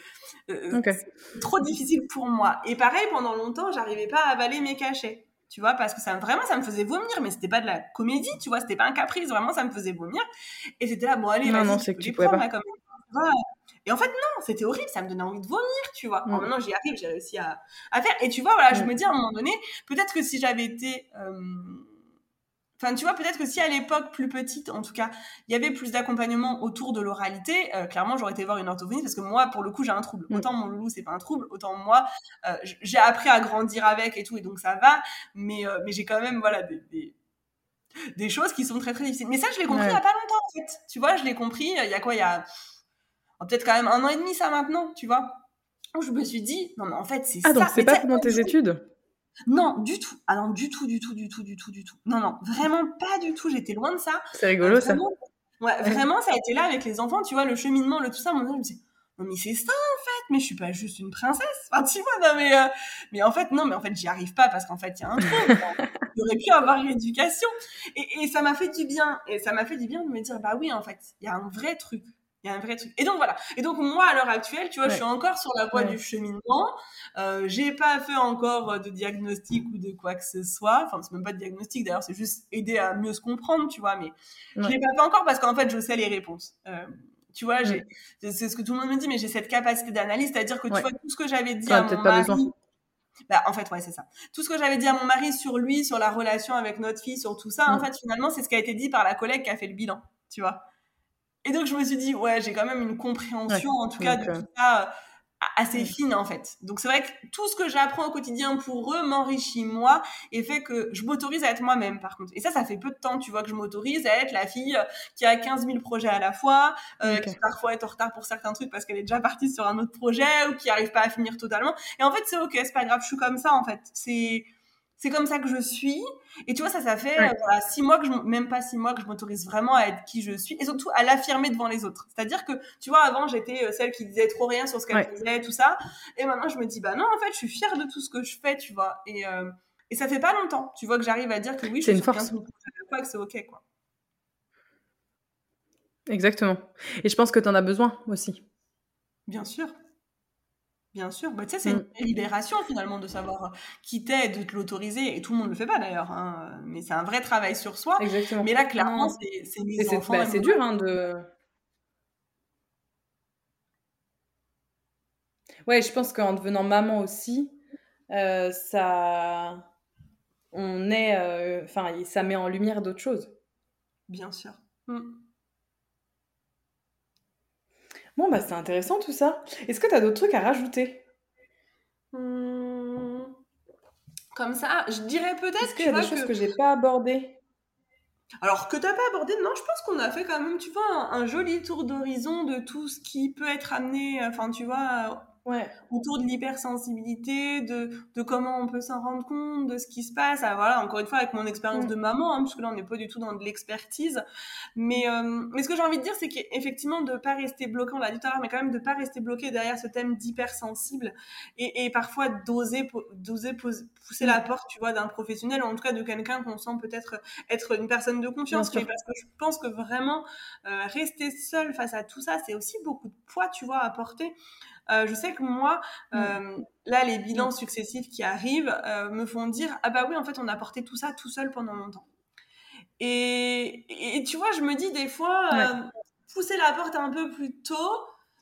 euh, c'est trop difficile pour moi. Et pareil, pendant longtemps, j'arrivais pas à avaler mes cachets. Tu vois, parce que ça vraiment, ça me faisait vomir, mais c'était pas de la comédie, tu vois, c'était pas un caprice, vraiment, ça me faisait vomir. Et c'était là, bon, allez, vas-y, tu, pas. Et en fait, non, c'était horrible, ça me donnait envie de vomir, tu vois. Mm. maintenant, j'y arrive, j'ai réussi à, à, faire. Et tu vois, voilà, je mm. me dis à un moment donné, peut-être que si j'avais été euh, Enfin, tu vois, peut-être que si à l'époque plus petite, en tout cas, il y avait plus d'accompagnement autour de l'oralité, euh, clairement, j'aurais été voir une orthophoniste parce que moi, pour le coup, j'ai un trouble. Mm. Autant mon loulou, c'est pas un trouble, autant moi, euh, j'ai appris à grandir avec et tout, et donc ça va. Mais, euh, mais j'ai quand même, voilà, des, des, choses qui sont très très difficiles. Mais ça, je l'ai compris il y a pas longtemps, en fait. Tu vois, je l'ai compris. Il y a quoi Il y a oh, peut-être quand même un an et demi, ça maintenant, tu vois. Où je me suis dit, non, mais en fait, c'est ah, ça. Ah, donc c'est pas pendant tes études? Non, du tout. Ah non, du tout, du tout, du tout, du tout, du tout. Non, non, vraiment pas du tout. J'étais loin de ça. C'est rigolo ça. Ouais, vraiment, ça a été là avec les enfants, tu vois, le cheminement, le tout ça. Mon je me disais, non mais c'est ça en fait, mais je suis pas juste une princesse. Enfin, tu vois, non mais, euh, mais en fait, non, mais en fait, j'y arrive pas parce qu'en fait, il y a un truc. J'aurais [laughs] pu avoir une éducation. Et, et ça m'a fait du bien. Et ça m'a fait du bien de me dire, bah oui, en fait, il y a un vrai truc. Il y a un vrai truc. Et donc voilà. Et donc moi à l'heure actuelle, tu vois, je suis encore sur la voie du cheminement. Euh, j'ai pas fait encore euh, de diagnostic ou de quoi que ce soit. Enfin, c'est même pas de diagnostic d'ailleurs, c'est juste aider à mieux se comprendre, tu vois. Mais je l'ai pas fait encore parce qu'en fait, je sais les réponses. Euh, tu vois, j'ai, c'est ce que tout le monde me dit, mais j'ai cette capacité d'analyse, c'est-à-dire que tu vois tout ce que j'avais dit à mon mari. Bah, en fait, ouais, c'est ça. Tout ce que j'avais dit à mon mari sur lui, sur la relation avec notre fille, sur tout ça, en fait, finalement, c'est ce qui a été dit par la collègue qui a fait le bilan, tu vois. Et donc, je me suis dit, ouais, j'ai quand même une compréhension, en tout cas, de tout ça assez fine en fait. Donc c'est vrai que tout ce que j'apprends au quotidien pour eux m'enrichit moi et fait que je m'autorise à être moi-même par contre. Et ça, ça fait peu de temps, tu vois, que je m'autorise à être la fille euh, qui a 15 000 projets à la fois, euh, qui parfois est en retard pour certains trucs parce qu'elle est déjà partie sur un autre projet ou qui arrive pas à finir totalement. Et en fait, c'est ok, c'est pas grave, je suis comme ça en fait. C'est c'est comme ça que je suis. Et tu vois, ça, ça fait euh, six mois que je, même pas six mois que je m'autorise vraiment à être qui je suis et surtout à l'affirmer devant les autres. C'est-à-dire que, tu vois, avant, j'étais euh, celle qui disait trop rien sur ce qu'elle faisait, tout ça. Et maintenant, je me dis, bah non, en fait, je suis fière de tout ce que je fais, tu vois. Et, euh, et ça fait pas longtemps, tu vois, que j'arrive à dire que oui, je suis une force. que c'est ok, quoi. Exactement. Et je pense que tu en as besoin aussi. Bien sûr. Bien sûr, bah, tu sais, c'est une mm. libération finalement de savoir qui t'aide, de te l'autoriser, et tout le monde ne le fait pas d'ailleurs, hein, mais c'est un vrai travail sur soi. Exactement. Mais là, clairement, c'est enfants. Bah, c'est dur hein, de. Ouais, je pense qu'en devenant maman aussi, euh, ça. On est. Euh, enfin, ça met en lumière d'autres choses. Bien sûr. Mm. Bon, bah c'est intéressant tout ça. Est-ce que tu as d'autres trucs à rajouter? Hmm. Comme ça, je dirais peut-être Est-ce qu'il y a des choses que, j'ai pas abordées? Alors que t'as pas abordé, non, je pense qu'on a fait quand même, tu vois, un joli tour d'horizon de tout ce qui peut être amené, enfin, tu vois, ouais. autour de l'hypersensibilité, de, de comment on peut s'en rendre compte, de ce qui se passe. Ah, voilà, encore une fois, avec mon expérience mm. de maman, hein, parce que là, on n'est pas du tout dans de l'expertise. Mais, euh, mais ce que j'ai envie de dire, c'est qu'effectivement, de pas rester bloqué, on l'a dit tout à l'heure, mais quand même de pas rester bloqué derrière ce thème d'hypersensible et, et parfois d'oser, d'oser pousser la mm. porte, tu vois, d'un professionnel, ou en tout cas de quelqu'un qu'on sent peut-être être une personne de confiance. Mais parce que je pense que vraiment, euh, rester seul face à tout ça, c'est aussi beaucoup poids, tu vois, à porter. Euh, je sais que moi, mm. euh, là, les bilans successifs qui arrivent euh, me font dire ah bah oui, en fait, on a porté tout ça tout seul pendant longtemps. Et, et tu vois, je me dis des fois, pousser la porte un peu plus tôt,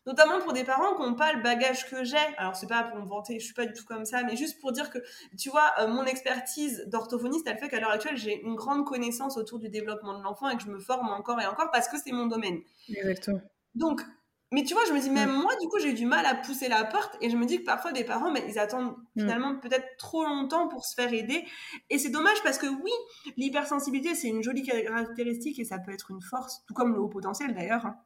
notamment pour des parents qui n'ont pas le bagage que j'ai. Alors c'est pas pour me vanter, je suis pas du tout comme ça, mais juste pour dire que, tu vois, mon expertise d'orthophoniste, elle fait qu'à l'heure actuelle, j'ai une grande connaissance autour du développement de l'enfant et que je me forme encore et encore parce que c'est mon domaine. Exactement. Donc, mais tu vois, je me dis, même moi, du coup, j'ai eu du mal à pousser la porte et je me dis que parfois, des parents, mais ils attendent mm. finalement peut-être trop longtemps pour se faire aider. Et c'est dommage parce que oui, l'hypersensibilité, c'est une jolie caractéristique et ça peut être une force, tout comme le haut potentiel d'ailleurs. Hein.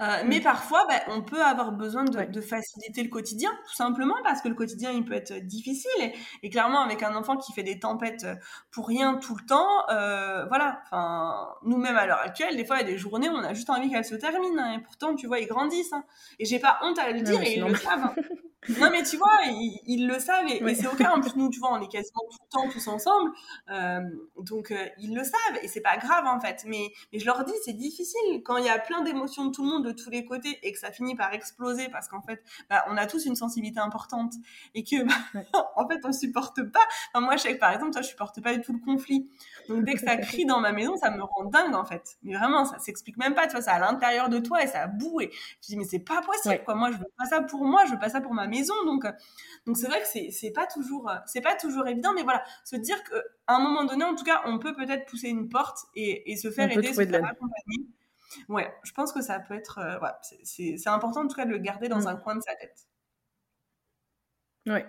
Euh, mais parfois, bah, on peut avoir besoin de, faciliter le quotidien, tout simplement parce que le quotidien, il peut être difficile. Et, clairement, avec un enfant qui fait des tempêtes pour rien tout le temps, euh, voilà. Enfin, nous-mêmes à l'heure actuelle, des fois, il y a des journées où on a juste envie qu'elle se termine. Hein, et pourtant, tu vois, ils grandissent. Hein. Et j'ai pas honte à le dire, et ils le savent. Hein. [laughs] non, mais tu vois, ils, le savent et, c'est ok. En plus, nous, tu vois, on est quasiment tout le temps tous ensemble. Euh, donc, ils le savent et c'est pas grave en fait. Mais, mais je leur dis, c'est difficile quand il y a plein d'émotions de tout le monde de tous les côtés et que ça finit par exploser parce qu'en fait, bah, on a tous une sensibilité importante et que, bah, [laughs] en fait, on supporte pas. Enfin, moi, je sais que par exemple, toi, je supporte pas du tout le conflit. Donc, dès que ça crie dans ma maison, ça me rend dingue, en fait. Mais vraiment, ça s'explique même pas. Tu vois, c'est à l'intérieur de toi et ça boue. Et je dis, mais c'est pas possible, quoi. Moi, je veux pas ça pour moi, je veux pas ça pour ma maison. Donc, euh, donc c'est vrai que c'est pas toujours, euh, c'est pas toujours évident. Mais voilà, se dire qu'à un moment donné, en tout cas, on peut peut-être pousser une porte et, et se faire aider, se faire accompagner. Ouais, je pense que ça peut être. Euh, c'est important en tout cas de le garder dans mm. un coin de sa tête. Ouais.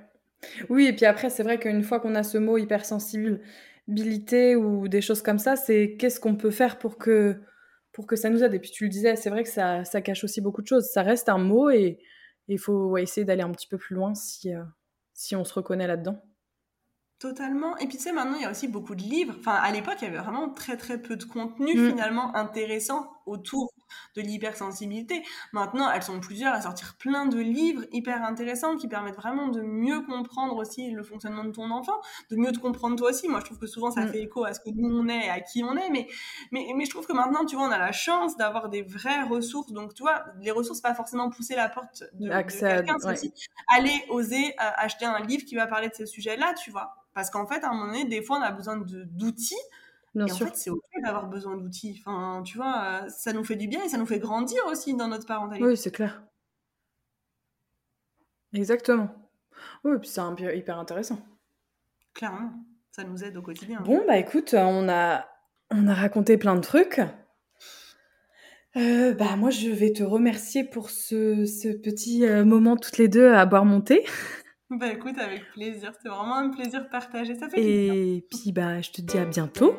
Oui, et puis après, c'est vrai qu'une fois qu'on a ce mot hypersensibilité ou des choses comme ça, c'est qu'est-ce qu'on peut faire pour que, pour que ça nous aide? Et puis tu le disais, c'est vrai que ça, ça, cache aussi beaucoup de choses. Ça reste un mot et il faut essayer d'aller un petit peu plus loin si, euh, si on se reconnaît là-dedans. Totalement. Et puis tu sais, maintenant, il y a aussi beaucoup de livres. Enfin, à l'époque, il y avait vraiment très très peu de contenu mm. finalement intéressant autour de l'hypersensibilité. Maintenant, elles sont plusieurs à sortir plein de livres hyper intéressants qui permettent vraiment de mieux comprendre aussi le fonctionnement de ton enfant, de mieux te comprendre toi aussi. Moi, je trouve que souvent, ça mm. fait écho à ce que nous on est, à qui on est. Mais, mais, mais je trouve que maintenant, tu vois, on a la chance d'avoir des vraies ressources. Donc, tu vois, les ressources, pas forcément pousser la porte de, quelqu'un, c'est aussi aller oser euh, acheter un livre qui va parler de ces sujets-là, tu vois. Parce qu'en fait, à un moment donné, des fois, on a besoin d'outils. Et en fait, c'est ok d'avoir besoin d'outils. Enfin, tu vois, euh, ça nous fait du bien et ça nous fait grandir aussi dans notre parentalité. Oui, c'est clair. Exactement. Oui, puis c'est hyper intéressant. Clairement, ça nous aide au quotidien. Bon, bah écoute, on a, on a raconté plein de trucs. Euh, bah moi, je vais te remercier pour ce, ce petit euh, moment toutes les deux à boire mon thé. [laughs] Bah écoute, avec plaisir. C'est vraiment un plaisir partagé. Ça fait Et puis bah, je te dis à bientôt.